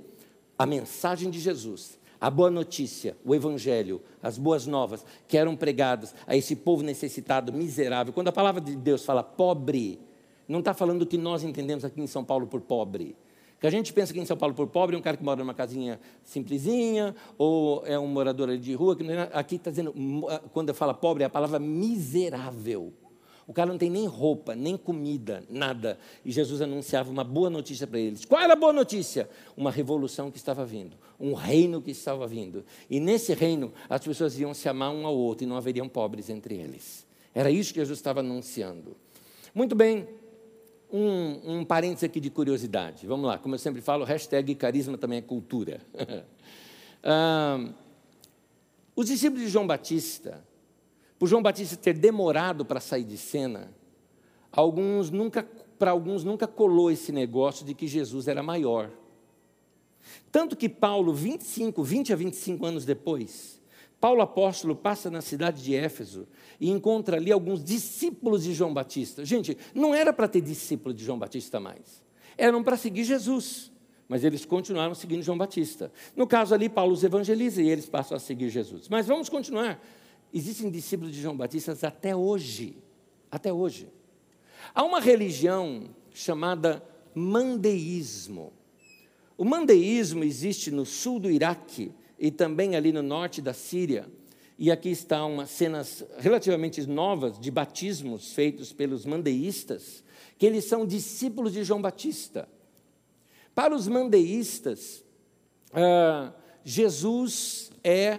[SPEAKER 1] a mensagem de Jesus, a boa notícia, o evangelho, as boas novas que eram pregadas a esse povo necessitado, miserável. Quando a palavra de Deus fala pobre, não está falando o que nós entendemos aqui em São Paulo por pobre. Que a gente pensa que em São Paulo por pobre é um cara que mora numa casinha simplesinha, ou é um morador de rua. Que é, aqui está dizendo, quando fala pobre, é a palavra miserável. O cara não tem nem roupa, nem comida, nada. E Jesus anunciava uma boa notícia para eles. Qual era a boa notícia? Uma revolução que estava vindo, um reino que estava vindo. E nesse reino as pessoas iam se amar um ao outro e não haveriam pobres entre eles. Era isso que Jesus estava anunciando. Muito bem, um, um parênteses aqui de curiosidade. Vamos lá, como eu sempre falo, hashtag carisma também é cultura. ah, os discípulos de João Batista por João Batista ter demorado para sair de cena, alguns nunca, para alguns nunca colou esse negócio de que Jesus era maior. Tanto que Paulo, 25, 20 a 25 anos depois, Paulo apóstolo passa na cidade de Éfeso e encontra ali alguns discípulos de João Batista. Gente, não era para ter discípulo de João Batista mais. Eram para seguir Jesus, mas eles continuaram seguindo João Batista. No caso ali, Paulo os evangeliza e eles passam a seguir Jesus. Mas vamos continuar. Existem discípulos de João Batista até hoje. Até hoje. Há uma religião chamada mandeísmo. O mandeísmo existe no sul do Iraque e também ali no norte da Síria. E aqui estão umas cenas relativamente novas de batismos feitos pelos mandeístas, que eles são discípulos de João Batista. Para os mandeístas, ah, Jesus é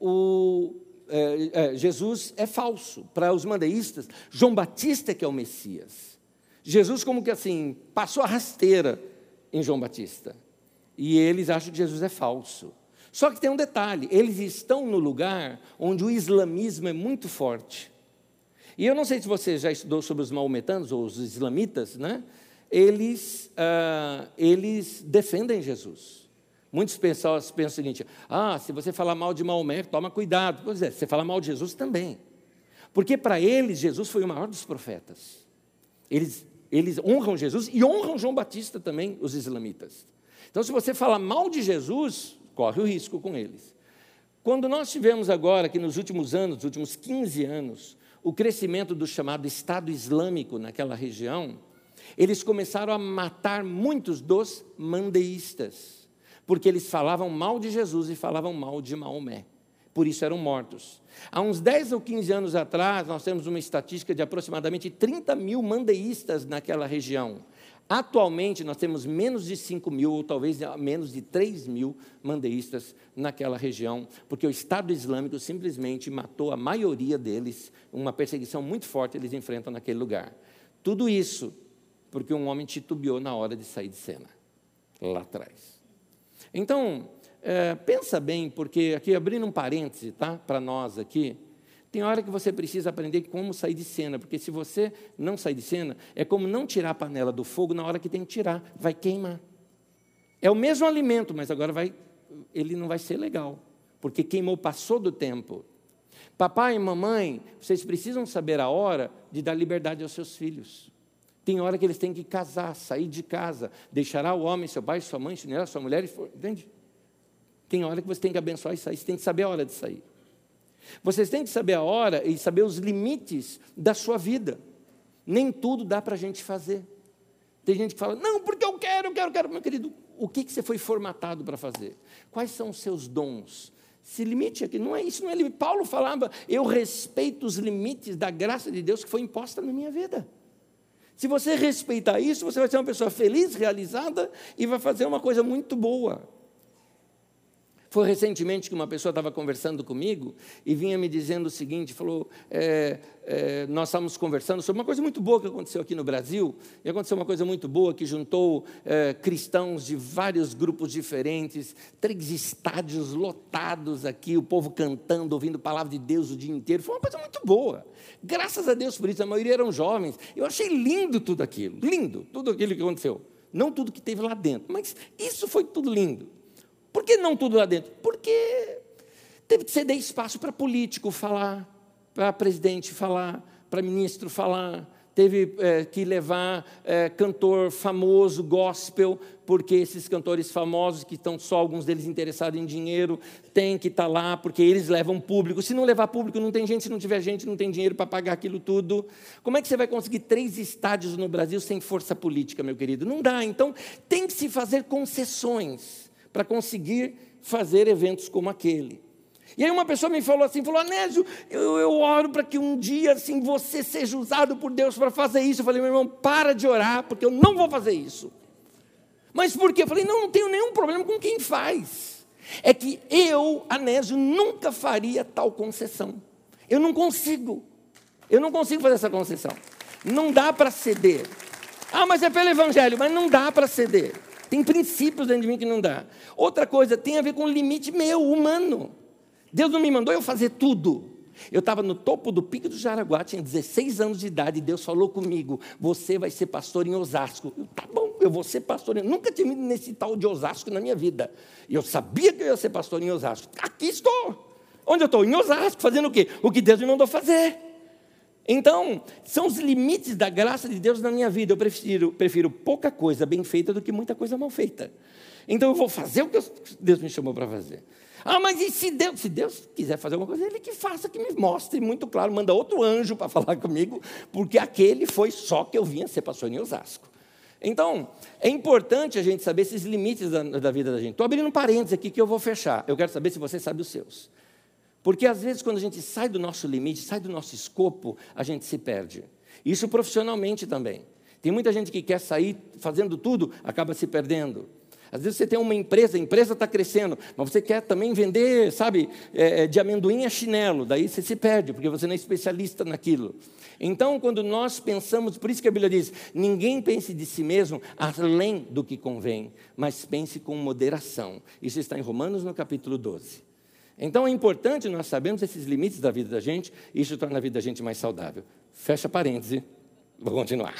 [SPEAKER 1] o é, é, Jesus é falso. Para os mandeístas, João Batista é que é o Messias. Jesus, como que assim, passou a rasteira em João Batista. E eles acham que Jesus é falso. Só que tem um detalhe: eles estão no lugar onde o islamismo é muito forte. E eu não sei se você já estudou sobre os maometanos ou os islamitas, né? Eles, ah, eles defendem Jesus. Muitos pessoas pensam o seguinte: ah, se você falar mal de Maomé, toma cuidado. Pois é, se você falar mal de Jesus também. Porque para eles, Jesus foi o maior dos profetas. Eles, eles honram Jesus e honram João Batista também, os islamitas. Então, se você falar mal de Jesus, corre o risco com eles. Quando nós tivemos agora, que nos últimos anos, nos últimos 15 anos, o crescimento do chamado Estado Islâmico naquela região, eles começaram a matar muitos dos mandeístas, porque eles falavam mal de Jesus e falavam mal de Maomé. Por isso eram mortos. Há uns 10 ou 15 anos atrás, nós temos uma estatística de aproximadamente 30 mil mandeístas naquela região. Atualmente, nós temos menos de 5 mil, ou talvez menos de 3 mil mandeístas naquela região, porque o Estado Islâmico simplesmente matou a maioria deles, uma perseguição muito forte eles enfrentam naquele lugar. Tudo isso porque um homem titubeou na hora de sair de cena, lá atrás. Então, é, pensa bem, porque aqui, abrindo um parêntese, tá, para nós aqui, tem hora que você precisa aprender como sair de cena, porque se você não sair de cena, é como não tirar a panela do fogo na hora que tem que tirar, vai queimar. É o mesmo alimento, mas agora vai, ele não vai ser legal, porque queimou, passou do tempo. Papai e mamãe, vocês precisam saber a hora de dar liberdade aos seus filhos. Tem hora que eles têm que casar, sair de casa, deixará o homem, seu pai, sua mãe, sua mulher, e for, entende? Tem hora que você tem que abençoar e sair, você tem que saber a hora de sair. Vocês têm que saber a hora e saber os limites da sua vida. Nem tudo dá para a gente fazer. Tem gente que fala, não, porque eu quero, eu quero, eu quero. Meu querido, o que, que você foi formatado para fazer? Quais são os seus dons? Se limite aqui, não é isso, não é limite. Paulo falava, eu respeito os limites da graça de Deus que foi imposta na minha vida. Se você respeitar isso, você vai ser uma pessoa feliz, realizada e vai fazer uma coisa muito boa. Foi recentemente que uma pessoa estava conversando comigo e vinha me dizendo o seguinte: falou, é, é, nós estávamos conversando sobre uma coisa muito boa que aconteceu aqui no Brasil, e aconteceu uma coisa muito boa que juntou é, cristãos de vários grupos diferentes, três estádios lotados aqui, o povo cantando, ouvindo a palavra de Deus o dia inteiro. Foi uma coisa muito boa. Graças a Deus por isso, a maioria eram jovens. Eu achei lindo tudo aquilo, lindo, tudo aquilo que aconteceu. Não tudo que teve lá dentro, mas isso foi tudo lindo. Por que não tudo lá dentro? Porque teve que ceder espaço para político falar, para presidente falar, para ministro falar, teve é, que levar é, cantor famoso, gospel, porque esses cantores famosos, que estão só alguns deles interessados em dinheiro, têm que estar tá lá, porque eles levam público. Se não levar público, não tem gente, se não tiver gente, não tem dinheiro para pagar aquilo tudo. Como é que você vai conseguir três estádios no Brasil sem força política, meu querido? Não dá. Então, tem que se fazer concessões para conseguir fazer eventos como aquele. E aí uma pessoa me falou assim, falou, Anésio, eu, eu oro para que um dia assim você seja usado por Deus para fazer isso. Eu falei, meu irmão, para de orar, porque eu não vou fazer isso. Mas por quê? Eu falei, não, não tenho nenhum problema com quem faz. É que eu, Anésio, nunca faria tal concessão. Eu não consigo. Eu não consigo fazer essa concessão. Não dá para ceder. Ah, mas é pelo Evangelho, mas não dá para ceder. Tem princípios dentro de mim que não dá. Outra coisa tem a ver com o limite meu, humano. Deus não me mandou eu fazer tudo. Eu estava no topo do pico do Jaraguá, tinha 16 anos de idade, e Deus falou comigo: Você vai ser pastor em Osasco. Eu, tá bom, eu vou ser pastor. Eu nunca ido nesse tal de Osasco na minha vida. E eu sabia que eu ia ser pastor em Osasco. Aqui estou. Onde eu estou? Em Osasco, fazendo o quê? O que Deus me mandou fazer. Então, são os limites da graça de Deus na minha vida. Eu prefiro, prefiro pouca coisa bem feita do que muita coisa mal feita. Então, eu vou fazer o que Deus me chamou para fazer. Ah, mas e se Deus, se Deus quiser fazer alguma coisa, Ele que faça, que me mostre muito claro, manda outro anjo para falar comigo, porque aquele foi só que eu vinha ser pastor em Osasco. Então, é importante a gente saber esses limites da, da vida da gente. Estou abrindo um parênteses aqui que eu vou fechar. Eu quero saber se você sabe os seus. Porque às vezes, quando a gente sai do nosso limite, sai do nosso escopo, a gente se perde. Isso profissionalmente também. Tem muita gente que quer sair fazendo tudo, acaba se perdendo. Às vezes você tem uma empresa, a empresa está crescendo, mas você quer também vender, sabe, é, de amendoim a chinelo, daí você se perde, porque você não é especialista naquilo. Então, quando nós pensamos, por isso que a Bíblia diz: ninguém pense de si mesmo além do que convém, mas pense com moderação. Isso está em Romanos no capítulo 12. Então é importante nós sabermos esses limites da vida da gente, e isso torna a vida da gente mais saudável. Fecha parêntese, vou continuar.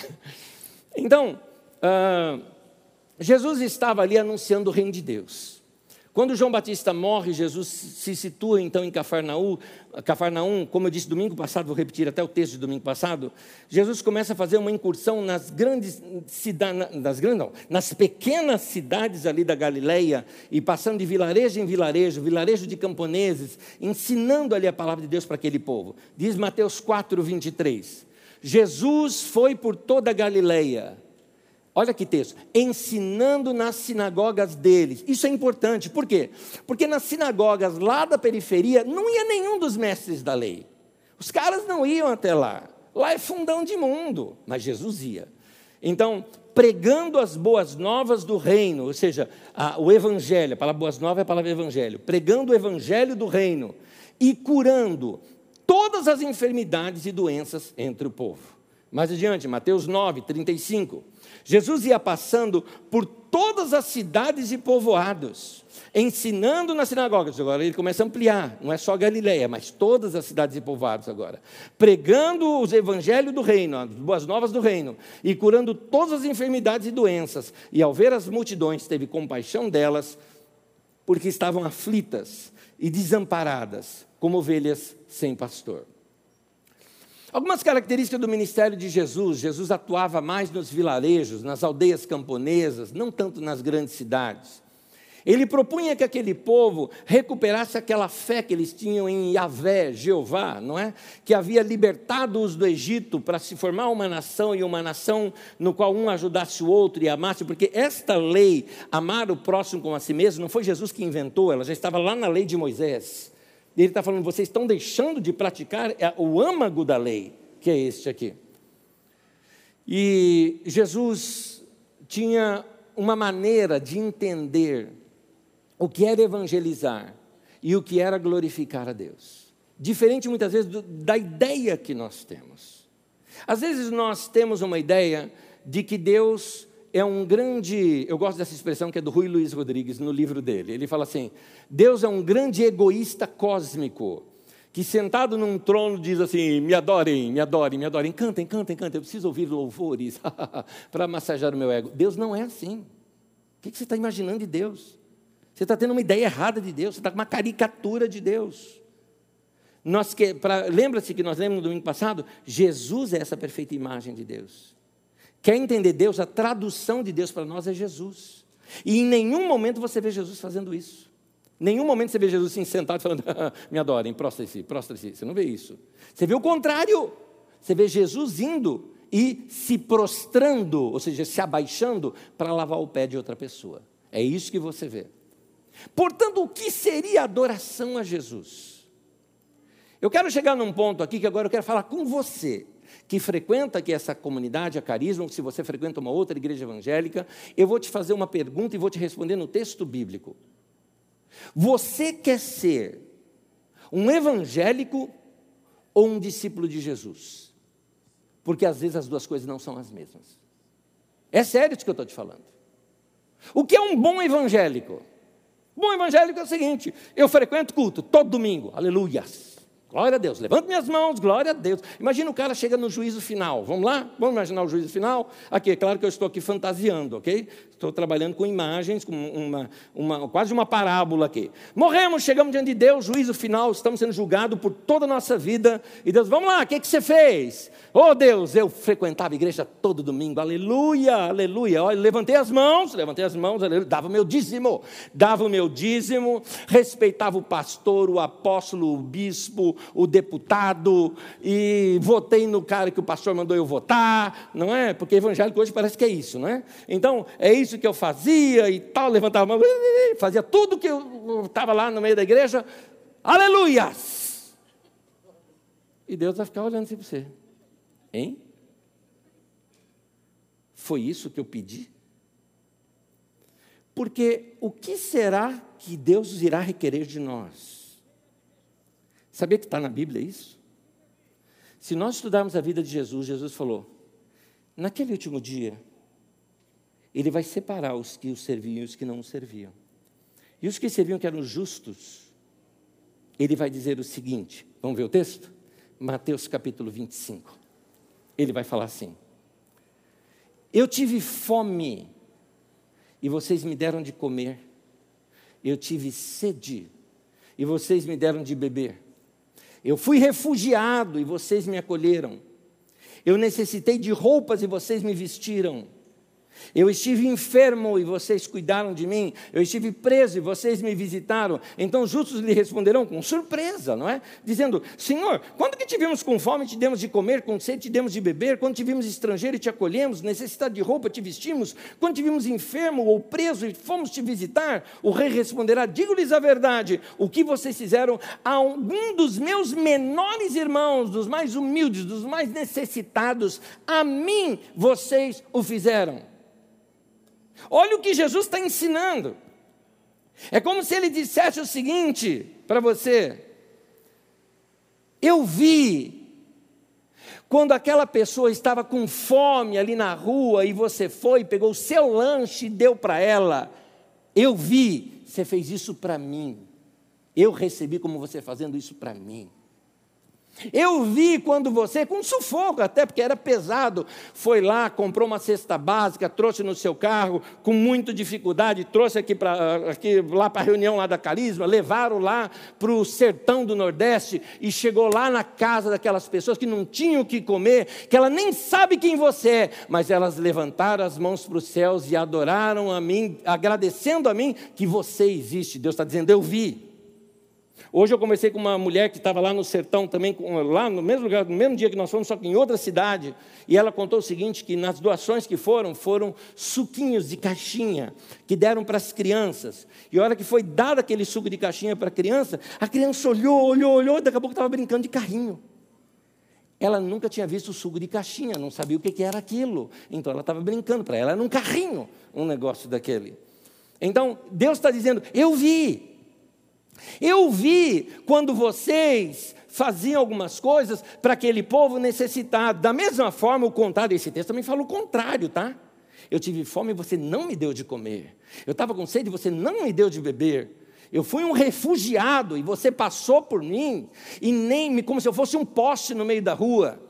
[SPEAKER 1] Então, uh, Jesus estava ali anunciando o reino de Deus. Quando João Batista morre, Jesus se situa então em Cafarnaum, Cafarnaum, como eu disse domingo passado, vou repetir até o texto de domingo passado. Jesus começa a fazer uma incursão nas grandes cidades, nas nas pequenas cidades ali da Galileia e passando de vilarejo em vilarejo, vilarejo de camponeses, ensinando ali a palavra de Deus para aquele povo. Diz Mateus 4, 23. Jesus foi por toda a Galileia Olha que texto. Ensinando nas sinagogas deles. Isso é importante. Por quê? Porque nas sinagogas lá da periferia não ia nenhum dos mestres da lei. Os caras não iam até lá. Lá é fundão de mundo. Mas Jesus ia. Então, pregando as boas novas do reino, ou seja, a, o evangelho, a palavra boas novas é a palavra evangelho, pregando o evangelho do reino e curando todas as enfermidades e doenças entre o povo. Mais adiante, Mateus 9, 35. Jesus ia passando por todas as cidades e povoados, ensinando nas sinagogas. Agora ele começa a ampliar, não é só Galileia, mas todas as cidades e povoados agora. Pregando os evangelhos do reino, as boas novas do reino, e curando todas as enfermidades e doenças. E ao ver as multidões, teve compaixão delas, porque estavam aflitas e desamparadas, como ovelhas sem pastor. Algumas características do ministério de Jesus: Jesus atuava mais nos vilarejos, nas aldeias camponesas, não tanto nas grandes cidades. Ele propunha que aquele povo recuperasse aquela fé que eles tinham em Yahvé, Jeová, não é? Que havia libertado-os do Egito para se formar uma nação e uma nação no qual um ajudasse o outro e amasse, porque esta lei, amar o próximo como a si mesmo, não foi Jesus que inventou, ela já estava lá na lei de Moisés. Ele está falando, vocês estão deixando de praticar é o âmago da lei, que é este aqui. E Jesus tinha uma maneira de entender o que era evangelizar e o que era glorificar a Deus. Diferente muitas vezes do, da ideia que nós temos. Às vezes nós temos uma ideia de que Deus é um grande. Eu gosto dessa expressão que é do Rui Luiz Rodrigues, no livro dele. Ele fala assim: Deus é um grande egoísta cósmico, que sentado num trono diz assim: me adorem, me adorem, me adorem, cantem, cantem, cantem, eu preciso ouvir louvores para massagear o meu ego. Deus não é assim. O que você está imaginando de Deus? Você está tendo uma ideia errada de Deus, você está com uma caricatura de Deus. Lembra-se que nós lemos no domingo passado? Jesus é essa perfeita imagem de Deus. Quer entender Deus? A tradução de Deus para nós é Jesus. E em nenhum momento você vê Jesus fazendo isso. Em nenhum momento você vê Jesus assim sentado falando, me adorem, prostra-se, prostra-se. Você não vê isso. Você vê o contrário. Você vê Jesus indo e se prostrando, ou seja, se abaixando para lavar o pé de outra pessoa. É isso que você vê. Portanto, o que seria adoração a Jesus? Eu quero chegar num ponto aqui que agora eu quero falar com você que frequenta aqui essa comunidade, a Carisma, ou se você frequenta uma outra igreja evangélica, eu vou te fazer uma pergunta e vou te responder no texto bíblico. Você quer ser um evangélico ou um discípulo de Jesus? Porque às vezes as duas coisas não são as mesmas. É sério isso que eu estou te falando. O que é um bom evangélico? Bom evangélico é o seguinte: eu frequento culto todo domingo, aleluias. Glória a Deus. Levante minhas mãos, glória a Deus. Imagina o cara chega no juízo final. Vamos lá? Vamos imaginar o juízo final? Aqui, é claro que eu estou aqui fantasiando, ok? Estou trabalhando com imagens, com uma, uma, quase uma parábola aqui. Morremos, chegamos diante de Deus, juízo final, estamos sendo julgados por toda a nossa vida. E Deus, vamos lá, o que, que você fez? Oh Deus, eu frequentava a igreja todo domingo, aleluia, aleluia. Olha, levantei as mãos, levantei as mãos, aleluia, dava o meu dízimo, dava o meu dízimo, respeitava o pastor, o apóstolo, o bispo, o deputado, e votei no cara que o pastor mandou eu votar, não é? Porque evangélico hoje parece que é isso, não é? Então, é isso que eu fazia e tal, levantava a mão, fazia tudo que eu estava lá no meio da igreja, aleluias! E Deus vai ficar olhando assim para você. Hein? Foi isso que eu pedi? Porque o que será que Deus irá requerer de nós? Sabia que está na Bíblia isso? Se nós estudarmos a vida de Jesus, Jesus falou: naquele último dia, ele vai separar os que o serviam e os que não o serviam. E os que serviam, que eram justos, ele vai dizer o seguinte: vamos ver o texto? Mateus capítulo 25. Ele vai falar assim: Eu tive fome e vocês me deram de comer. Eu tive sede e vocês me deram de beber. Eu fui refugiado e vocês me acolheram. Eu necessitei de roupas e vocês me vestiram. Eu estive enfermo e vocês cuidaram de mim. Eu estive preso e vocês me visitaram. Então os justos lhe responderão com surpresa, não é? Dizendo: Senhor, quando que tivemos com fome, te demos de comer, com sede, te demos de beber? Quando tivemos estrangeiro e te acolhemos, necessidade de roupa, te vestimos? Quando tivemos enfermo ou preso e fomos te visitar? O rei responderá: Digo-lhes a verdade, o que vocês fizeram a algum dos meus menores irmãos, dos mais humildes, dos mais necessitados, a mim vocês o fizeram. Olha o que Jesus está ensinando. É como se ele dissesse o seguinte para você: Eu vi quando aquela pessoa estava com fome ali na rua e você foi, pegou o seu lanche e deu para ela. Eu vi, você fez isso para mim. Eu recebi como você fazendo isso para mim. Eu vi quando você, com sufoco até, porque era pesado, foi lá, comprou uma cesta básica, trouxe no seu carro, com muita dificuldade, trouxe aqui, pra, aqui lá para a reunião lá da Carisma, levaram lá para o sertão do Nordeste e chegou lá na casa daquelas pessoas que não tinham o que comer, que ela nem sabe quem você é, mas elas levantaram as mãos para os céus e adoraram a mim, agradecendo a mim que você existe. Deus está dizendo, eu vi. Hoje eu conversei com uma mulher que estava lá no sertão também, lá no mesmo lugar, no mesmo dia que nós fomos, só que em outra cidade, e ela contou o seguinte, que nas doações que foram, foram suquinhos de caixinha, que deram para as crianças. E a hora que foi dado aquele suco de caixinha para a criança, a criança olhou, olhou, olhou, e daqui a pouco estava brincando de carrinho. Ela nunca tinha visto suco de caixinha, não sabia o que era aquilo. Então ela estava brincando, para ela era um carrinho, um negócio daquele. Então, Deus está dizendo, eu vi, eu vi quando vocês faziam algumas coisas para aquele povo necessitado. Da mesma forma, o contrário desse texto também fala o contrário, tá? Eu tive fome e você não me deu de comer. Eu estava com sede e você não me deu de beber. Eu fui um refugiado e você passou por mim e nem me como se eu fosse um poste no meio da rua.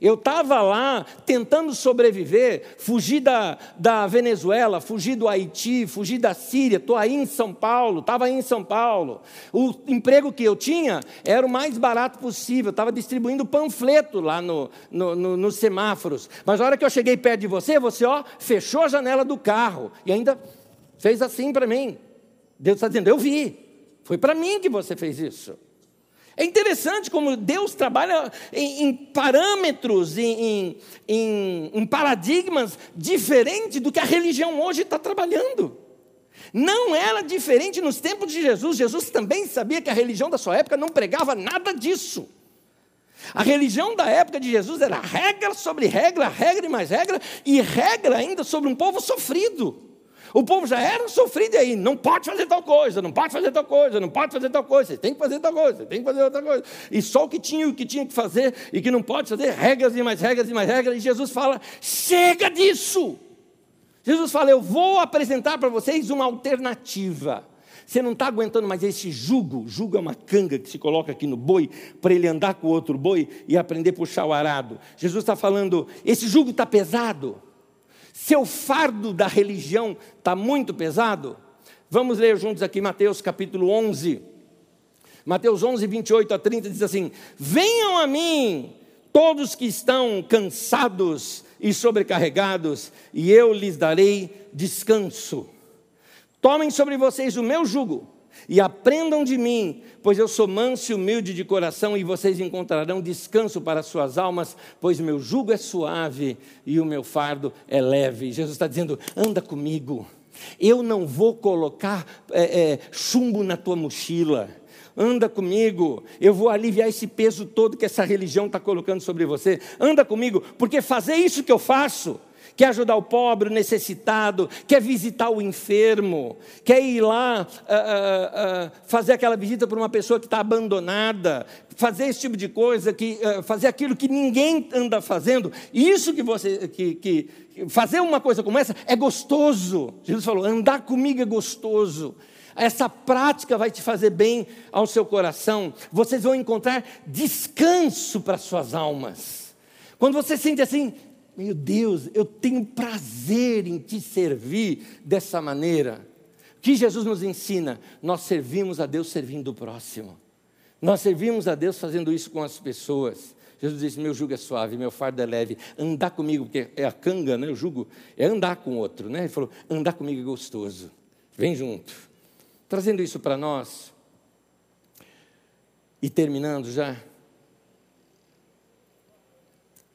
[SPEAKER 1] Eu estava lá tentando sobreviver, fugir da, da Venezuela, fugir do Haiti, fugir da Síria, estou aí em São Paulo, estava aí em São Paulo. O emprego que eu tinha era o mais barato possível, estava distribuindo panfleto lá no, no, no, nos semáforos. Mas a hora que eu cheguei perto de você, você ó, fechou a janela do carro e ainda fez assim para mim. Deus está dizendo, eu vi, foi para mim que você fez isso. É interessante como Deus trabalha em, em parâmetros, em, em, em paradigmas diferentes do que a religião hoje está trabalhando. Não era diferente nos tempos de Jesus. Jesus também sabia que a religião da sua época não pregava nada disso. A religião da época de Jesus era regra sobre regra, regra e mais regra, e regra ainda sobre um povo sofrido. O povo já era sofrido aí, não pode fazer tal coisa, não pode fazer tal coisa, não pode fazer tal coisa, tem que fazer tal coisa, tem que fazer outra coisa. E só o que tinha o que tinha que fazer e que não pode fazer, regras e mais regras e mais regras. E Jesus fala: chega disso. Jesus fala: eu vou apresentar para vocês uma alternativa. Você não está aguentando mais esse jugo. Jugo é uma canga que se coloca aqui no boi para ele andar com o outro boi e aprender a puxar o arado. Jesus está falando: esse jugo está pesado. Seu fardo da religião está muito pesado? Vamos ler juntos aqui Mateus capítulo 11. Mateus 11, 28 a 30 diz assim: Venham a mim todos que estão cansados e sobrecarregados, e eu lhes darei descanso. Tomem sobre vocês o meu jugo e aprendam de mim, pois eu sou manso e humilde de coração, e vocês encontrarão descanso para suas almas, pois meu jugo é suave e o meu fardo é leve. Jesus está dizendo: anda comigo, eu não vou colocar é, é, chumbo na tua mochila. Anda comigo, eu vou aliviar esse peso todo que essa religião está colocando sobre você. Anda comigo, porque fazer isso que eu faço, quer ajudar o pobre, o necessitado, quer visitar o enfermo, quer ir lá uh, uh, uh, fazer aquela visita para uma pessoa que está abandonada, fazer esse tipo de coisa, que, fazer aquilo que ninguém anda fazendo. Isso que você, que, que fazer uma coisa como essa é gostoso. Jesus falou: andar comigo é gostoso. Essa prática vai te fazer bem ao seu coração. Vocês vão encontrar descanso para suas almas. Quando você sente assim, meu Deus, eu tenho prazer em te servir dessa maneira. O que Jesus nos ensina? Nós servimos a Deus servindo o próximo. Nós servimos a Deus fazendo isso com as pessoas. Jesus disse: Meu jugo é suave, meu fardo é leve. Andar comigo, porque é a canga, né? O jugo é andar com o outro, né? Ele falou: Andar comigo é gostoso. Vem junto. Trazendo isso para nós, e terminando já.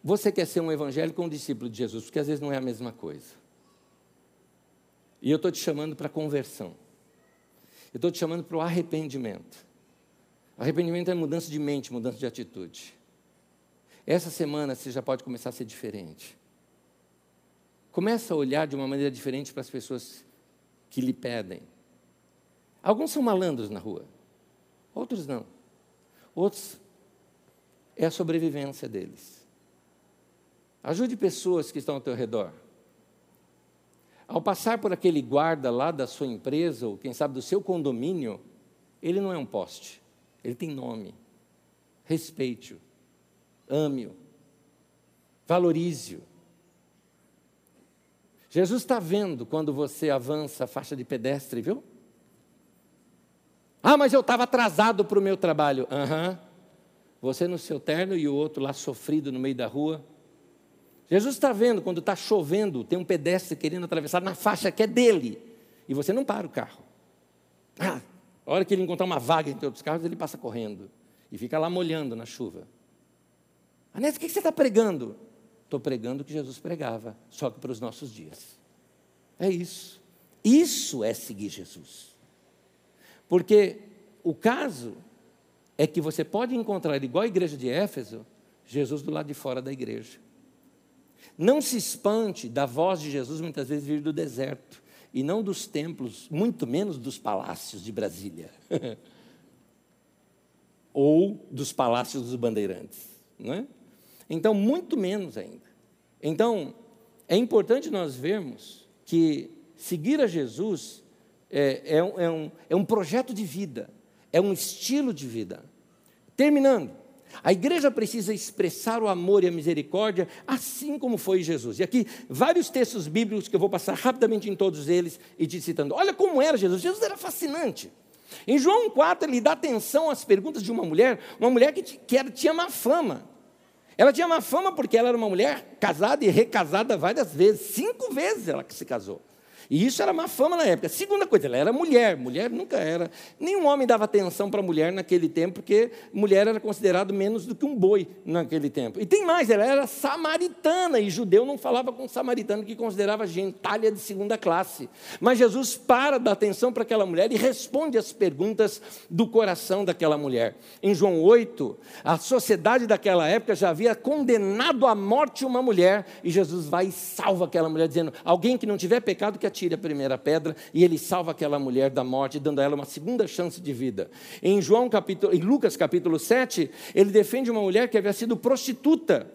[SPEAKER 1] Você quer ser um evangélico ou um discípulo de Jesus? Porque às vezes não é a mesma coisa. E eu estou te chamando para conversão. Eu estou te chamando para o arrependimento. Arrependimento é mudança de mente, mudança de atitude. Essa semana você já pode começar a ser diferente. Começa a olhar de uma maneira diferente para as pessoas que lhe pedem. Alguns são malandros na rua, outros não. Outros é a sobrevivência deles. Ajude pessoas que estão ao teu redor. Ao passar por aquele guarda lá da sua empresa, ou quem sabe do seu condomínio, ele não é um poste, ele tem nome. Respeite-o, ame-o, valorize-o. Jesus está vendo quando você avança a faixa de pedestre, viu? Ah, mas eu estava atrasado para o meu trabalho. Aham. Uhum. Você no seu terno e o outro lá sofrido no meio da rua. Jesus está vendo quando está chovendo, tem um pedestre querendo atravessar na faixa que é dele. E você não para o carro. Ah, a hora que ele encontrar uma vaga entre outros carros, ele passa correndo. E fica lá molhando na chuva. Anésio, o que você está pregando? Estou pregando o que Jesus pregava, só que para os nossos dias. É isso. Isso é seguir Jesus. Porque o caso é que você pode encontrar, igual a igreja de Éfeso, Jesus do lado de fora da igreja. Não se espante da voz de Jesus muitas vezes vir do deserto e não dos templos, muito menos dos palácios de Brasília. Ou dos palácios dos bandeirantes. Não é? Então, muito menos ainda. Então, é importante nós vermos que seguir a Jesus é, é, um, é, um, é um projeto de vida, é um estilo de vida. Terminando, a igreja precisa expressar o amor e a misericórdia, assim como foi Jesus. E aqui, vários textos bíblicos que eu vou passar rapidamente em todos eles e te citando. Olha como era Jesus. Jesus era fascinante. Em João 4, ele dá atenção às perguntas de uma mulher, uma mulher que, que era, tinha má fama. Ela tinha má fama porque ela era uma mulher casada e recasada várias vezes. Cinco vezes ela se casou. E isso era má fama na época. Segunda coisa, ela era mulher. Mulher nunca era. Nenhum homem dava atenção para mulher naquele tempo, porque mulher era considerado menos do que um boi naquele tempo. E tem mais, ela era samaritana, e judeu não falava com samaritano, que considerava gentalha de segunda classe. Mas Jesus para dar atenção para aquela mulher e responde às perguntas do coração daquela mulher. Em João 8, a sociedade daquela época já havia condenado à morte uma mulher, e Jesus vai e salva aquela mulher, dizendo: alguém que não tiver pecado, que atire a primeira pedra e ele salva aquela mulher da morte, dando a ela uma segunda chance de vida. Em João capítulo, em Lucas capítulo 7, ele defende uma mulher que havia sido prostituta.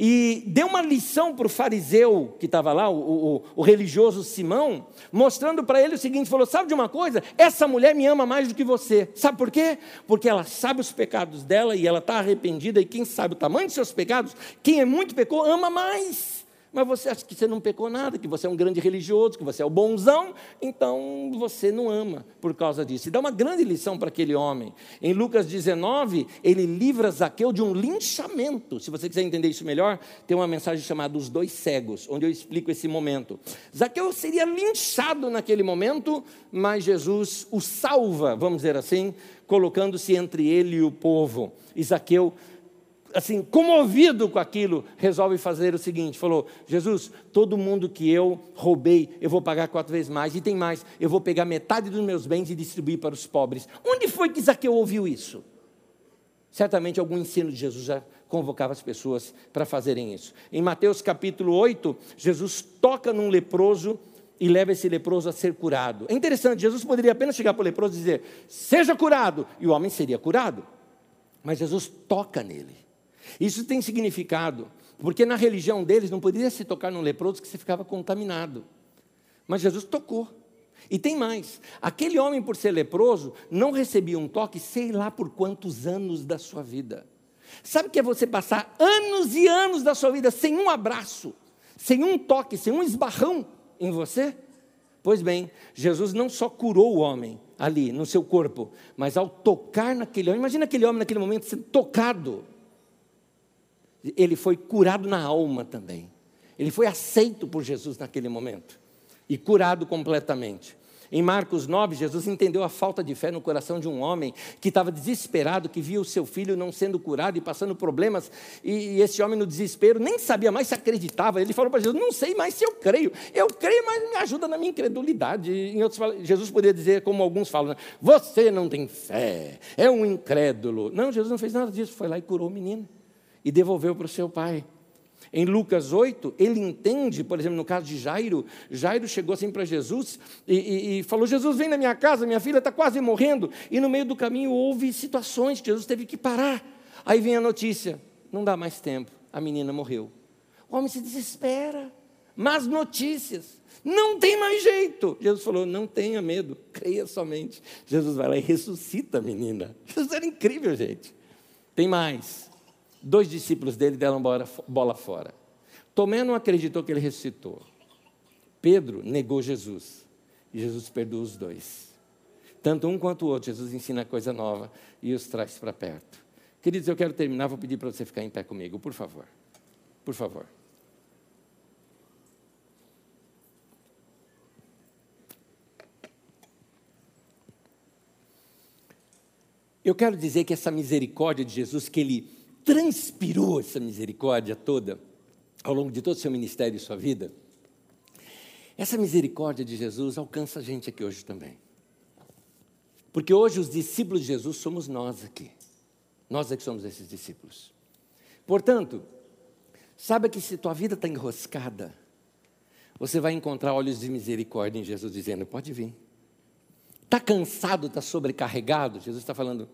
[SPEAKER 1] E deu uma lição para o fariseu que estava lá, o, o, o, religioso Simão, mostrando para ele o seguinte: falou, sabe de uma coisa? Essa mulher me ama mais do que você. Sabe por quê? Porque ela sabe os pecados dela e ela está arrependida, e quem sabe o tamanho de seus pecados, quem é muito pecou, ama mais. Mas você acha que você não pecou nada, que você é um grande religioso, que você é o bonzão, então você não ama por causa disso. E dá uma grande lição para aquele homem. Em Lucas 19, ele livra Zaqueu de um linchamento. Se você quiser entender isso melhor, tem uma mensagem chamada Os Dois Cegos, onde eu explico esse momento. Zaqueu seria linchado naquele momento, mas Jesus o salva, vamos dizer assim, colocando-se entre ele e o povo. Zaqueu assim, comovido com aquilo, resolve fazer o seguinte: falou, Jesus, todo mundo que eu roubei, eu vou pagar quatro vezes mais, e tem mais, eu vou pegar metade dos meus bens e distribuir para os pobres. Onde foi que Zaqueu ouviu isso? Certamente algum ensino de Jesus já convocava as pessoas para fazerem isso. Em Mateus capítulo 8, Jesus toca num leproso e leva esse leproso a ser curado. É interessante, Jesus poderia apenas chegar para o leproso e dizer: Seja curado, e o homem seria curado. Mas Jesus toca nele. Isso tem significado, porque na religião deles não poderia se tocar num leproso que se ficava contaminado. Mas Jesus tocou. E tem mais: aquele homem, por ser leproso, não recebia um toque, sei lá por quantos anos da sua vida. Sabe o que é você passar anos e anos da sua vida sem um abraço, sem um toque, sem um esbarrão em você? Pois bem, Jesus não só curou o homem ali no seu corpo, mas ao tocar naquele homem, imagina aquele homem naquele momento sendo tocado, ele foi curado na alma também. Ele foi aceito por Jesus naquele momento e curado completamente. Em Marcos 9, Jesus entendeu a falta de fé no coração de um homem que estava desesperado, que via o seu filho não sendo curado e passando problemas, e, e esse homem no desespero nem sabia mais se acreditava. Ele falou para Jesus: Não sei mais se eu creio, eu creio, mas me ajuda na minha incredulidade. Em outros, Jesus poderia dizer, como alguns falam: Você não tem fé, é um incrédulo. Não, Jesus não fez nada disso, foi lá e curou o menino e devolveu para o seu pai. Em Lucas 8, ele entende, por exemplo, no caso de Jairo, Jairo chegou assim para Jesus e, e, e, falou: Jesus, vem na minha casa, minha filha está quase morrendo. E no meio do caminho houve situações que Jesus teve que parar. Aí vem a notícia: não dá mais tempo, a menina morreu. O homem se desespera, más notícias, não tem mais jeito. Jesus falou: não tenha medo, creia somente. Jesus vai lá e ressuscita a menina. Jesus era incrível, gente. Tem mais. Dois discípulos dele deram bola fora. Tomé não acreditou que ele ressuscitou. Pedro negou Jesus. E Jesus perdoou os dois. Tanto um quanto o outro, Jesus ensina coisa nova e os traz para perto. Queridos, eu quero terminar, vou pedir para você ficar em pé comigo, por favor. Por favor. Eu quero dizer que essa misericórdia de Jesus, que ele transpirou essa misericórdia toda ao longo de todo o seu ministério e sua vida, essa misericórdia de Jesus alcança a gente aqui hoje também. Porque hoje os discípulos de Jesus somos nós aqui. Nós é que somos esses discípulos. Portanto, saiba que se tua vida está enroscada, você vai encontrar olhos de misericórdia em Jesus dizendo: pode vir. Está cansado, está sobrecarregado? Jesus está falando: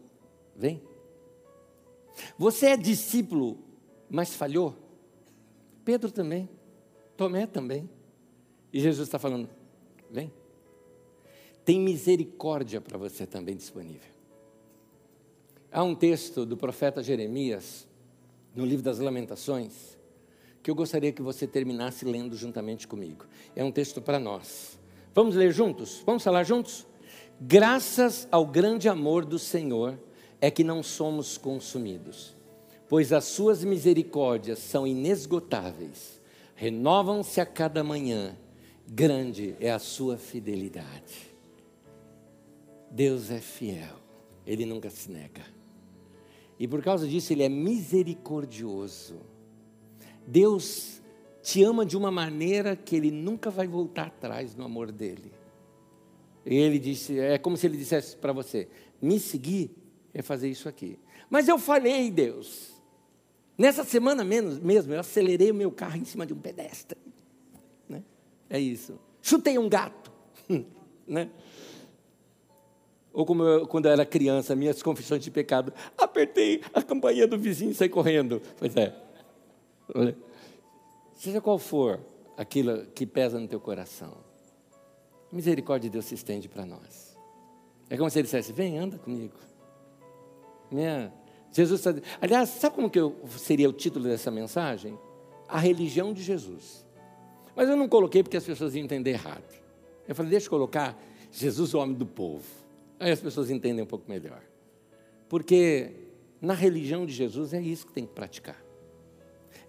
[SPEAKER 1] vem. Você é discípulo, mas falhou? Pedro também, Tomé também. E Jesus está falando: vem. Tem misericórdia para você também disponível. Há um texto do profeta Jeremias, no livro das Lamentações, que eu gostaria que você terminasse lendo juntamente comigo. É um texto para nós. Vamos ler juntos? Vamos falar juntos? Graças ao grande amor do Senhor é que não somos consumidos, pois as suas misericórdias são inesgotáveis, renovam-se a cada manhã, grande é a sua fidelidade. Deus é fiel, Ele nunca se nega. E por causa disso, Ele é misericordioso. Deus te ama de uma maneira que Ele nunca vai voltar atrás no amor dele. E Ele disse, é como se Ele dissesse para você: me seguir é fazer isso aqui. Mas eu falhei, Deus. Nessa semana menos, mesmo, eu acelerei o meu carro em cima de um pedestre. Né? É isso. Chutei um gato. né? Ou como eu, quando eu era criança, minhas confissões de pecado, apertei a campainha do vizinho e saí correndo. Pois é. Seja qual for aquilo que pesa no teu coração, a misericórdia de Deus se estende para nós. É como se ele dissesse: vem, anda comigo. Né? Jesus está... Aliás, sabe como que eu, seria o título dessa mensagem? A religião de Jesus. Mas eu não coloquei porque as pessoas iam entender errado. Eu falei, deixa eu colocar Jesus, o homem do povo. Aí as pessoas entendem um pouco melhor. Porque na religião de Jesus é isso que tem que praticar.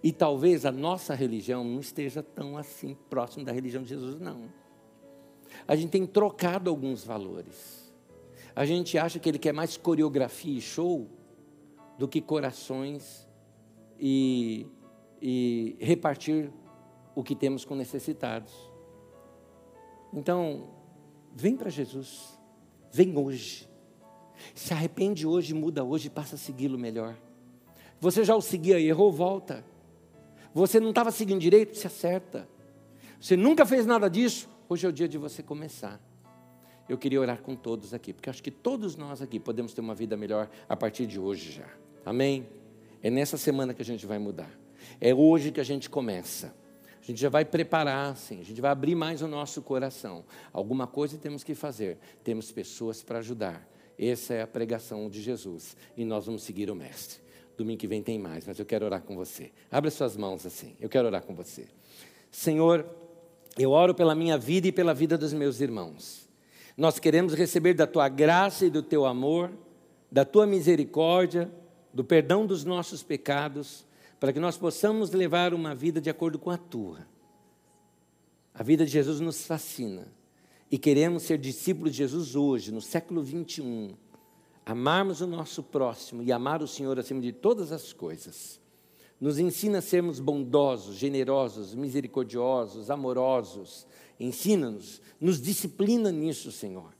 [SPEAKER 1] E talvez a nossa religião não esteja tão assim próximo da religião de Jesus, não. A gente tem trocado alguns valores a gente acha que ele quer mais coreografia e show do que corações e, e repartir o que temos com necessitados. Então, vem para Jesus, vem hoje. Se arrepende hoje, muda hoje passa a segui-lo melhor. Você já o seguia e errou, volta. Você não estava seguindo direito, se acerta. Você nunca fez nada disso, hoje é o dia de você começar. Eu queria orar com todos aqui, porque acho que todos nós aqui podemos ter uma vida melhor a partir de hoje já. Amém? É nessa semana que a gente vai mudar. É hoje que a gente começa. A gente já vai preparar, assim, a gente vai abrir mais o nosso coração. Alguma coisa temos que fazer. Temos pessoas para ajudar. Essa é a pregação de Jesus. E nós vamos seguir o Mestre. Domingo que vem tem mais, mas eu quero orar com você. Abra suas mãos assim. Eu quero orar com você. Senhor, eu oro pela minha vida e pela vida dos meus irmãos. Nós queremos receber da tua graça e do teu amor, da tua misericórdia, do perdão dos nossos pecados, para que nós possamos levar uma vida de acordo com a tua. A vida de Jesus nos fascina e queremos ser discípulos de Jesus hoje, no século 21 amarmos o nosso próximo e amar o Senhor acima de todas as coisas. Nos ensina a sermos bondosos, generosos, misericordiosos, amorosos. Ensina-nos, nos disciplina nisso, Senhor.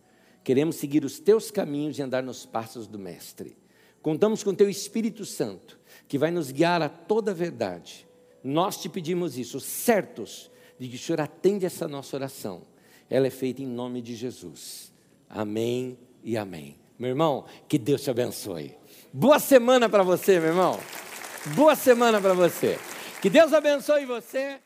[SPEAKER 1] Queremos seguir os teus caminhos e andar nos passos do Mestre. Contamos com teu Espírito Santo, que vai nos guiar a toda a verdade. Nós te pedimos isso, certos de que o Senhor atende essa nossa oração. Ela é feita em nome de Jesus. Amém e amém. Meu irmão, que Deus te abençoe. Boa semana para você, meu irmão. Boa semana para você. Que Deus abençoe você.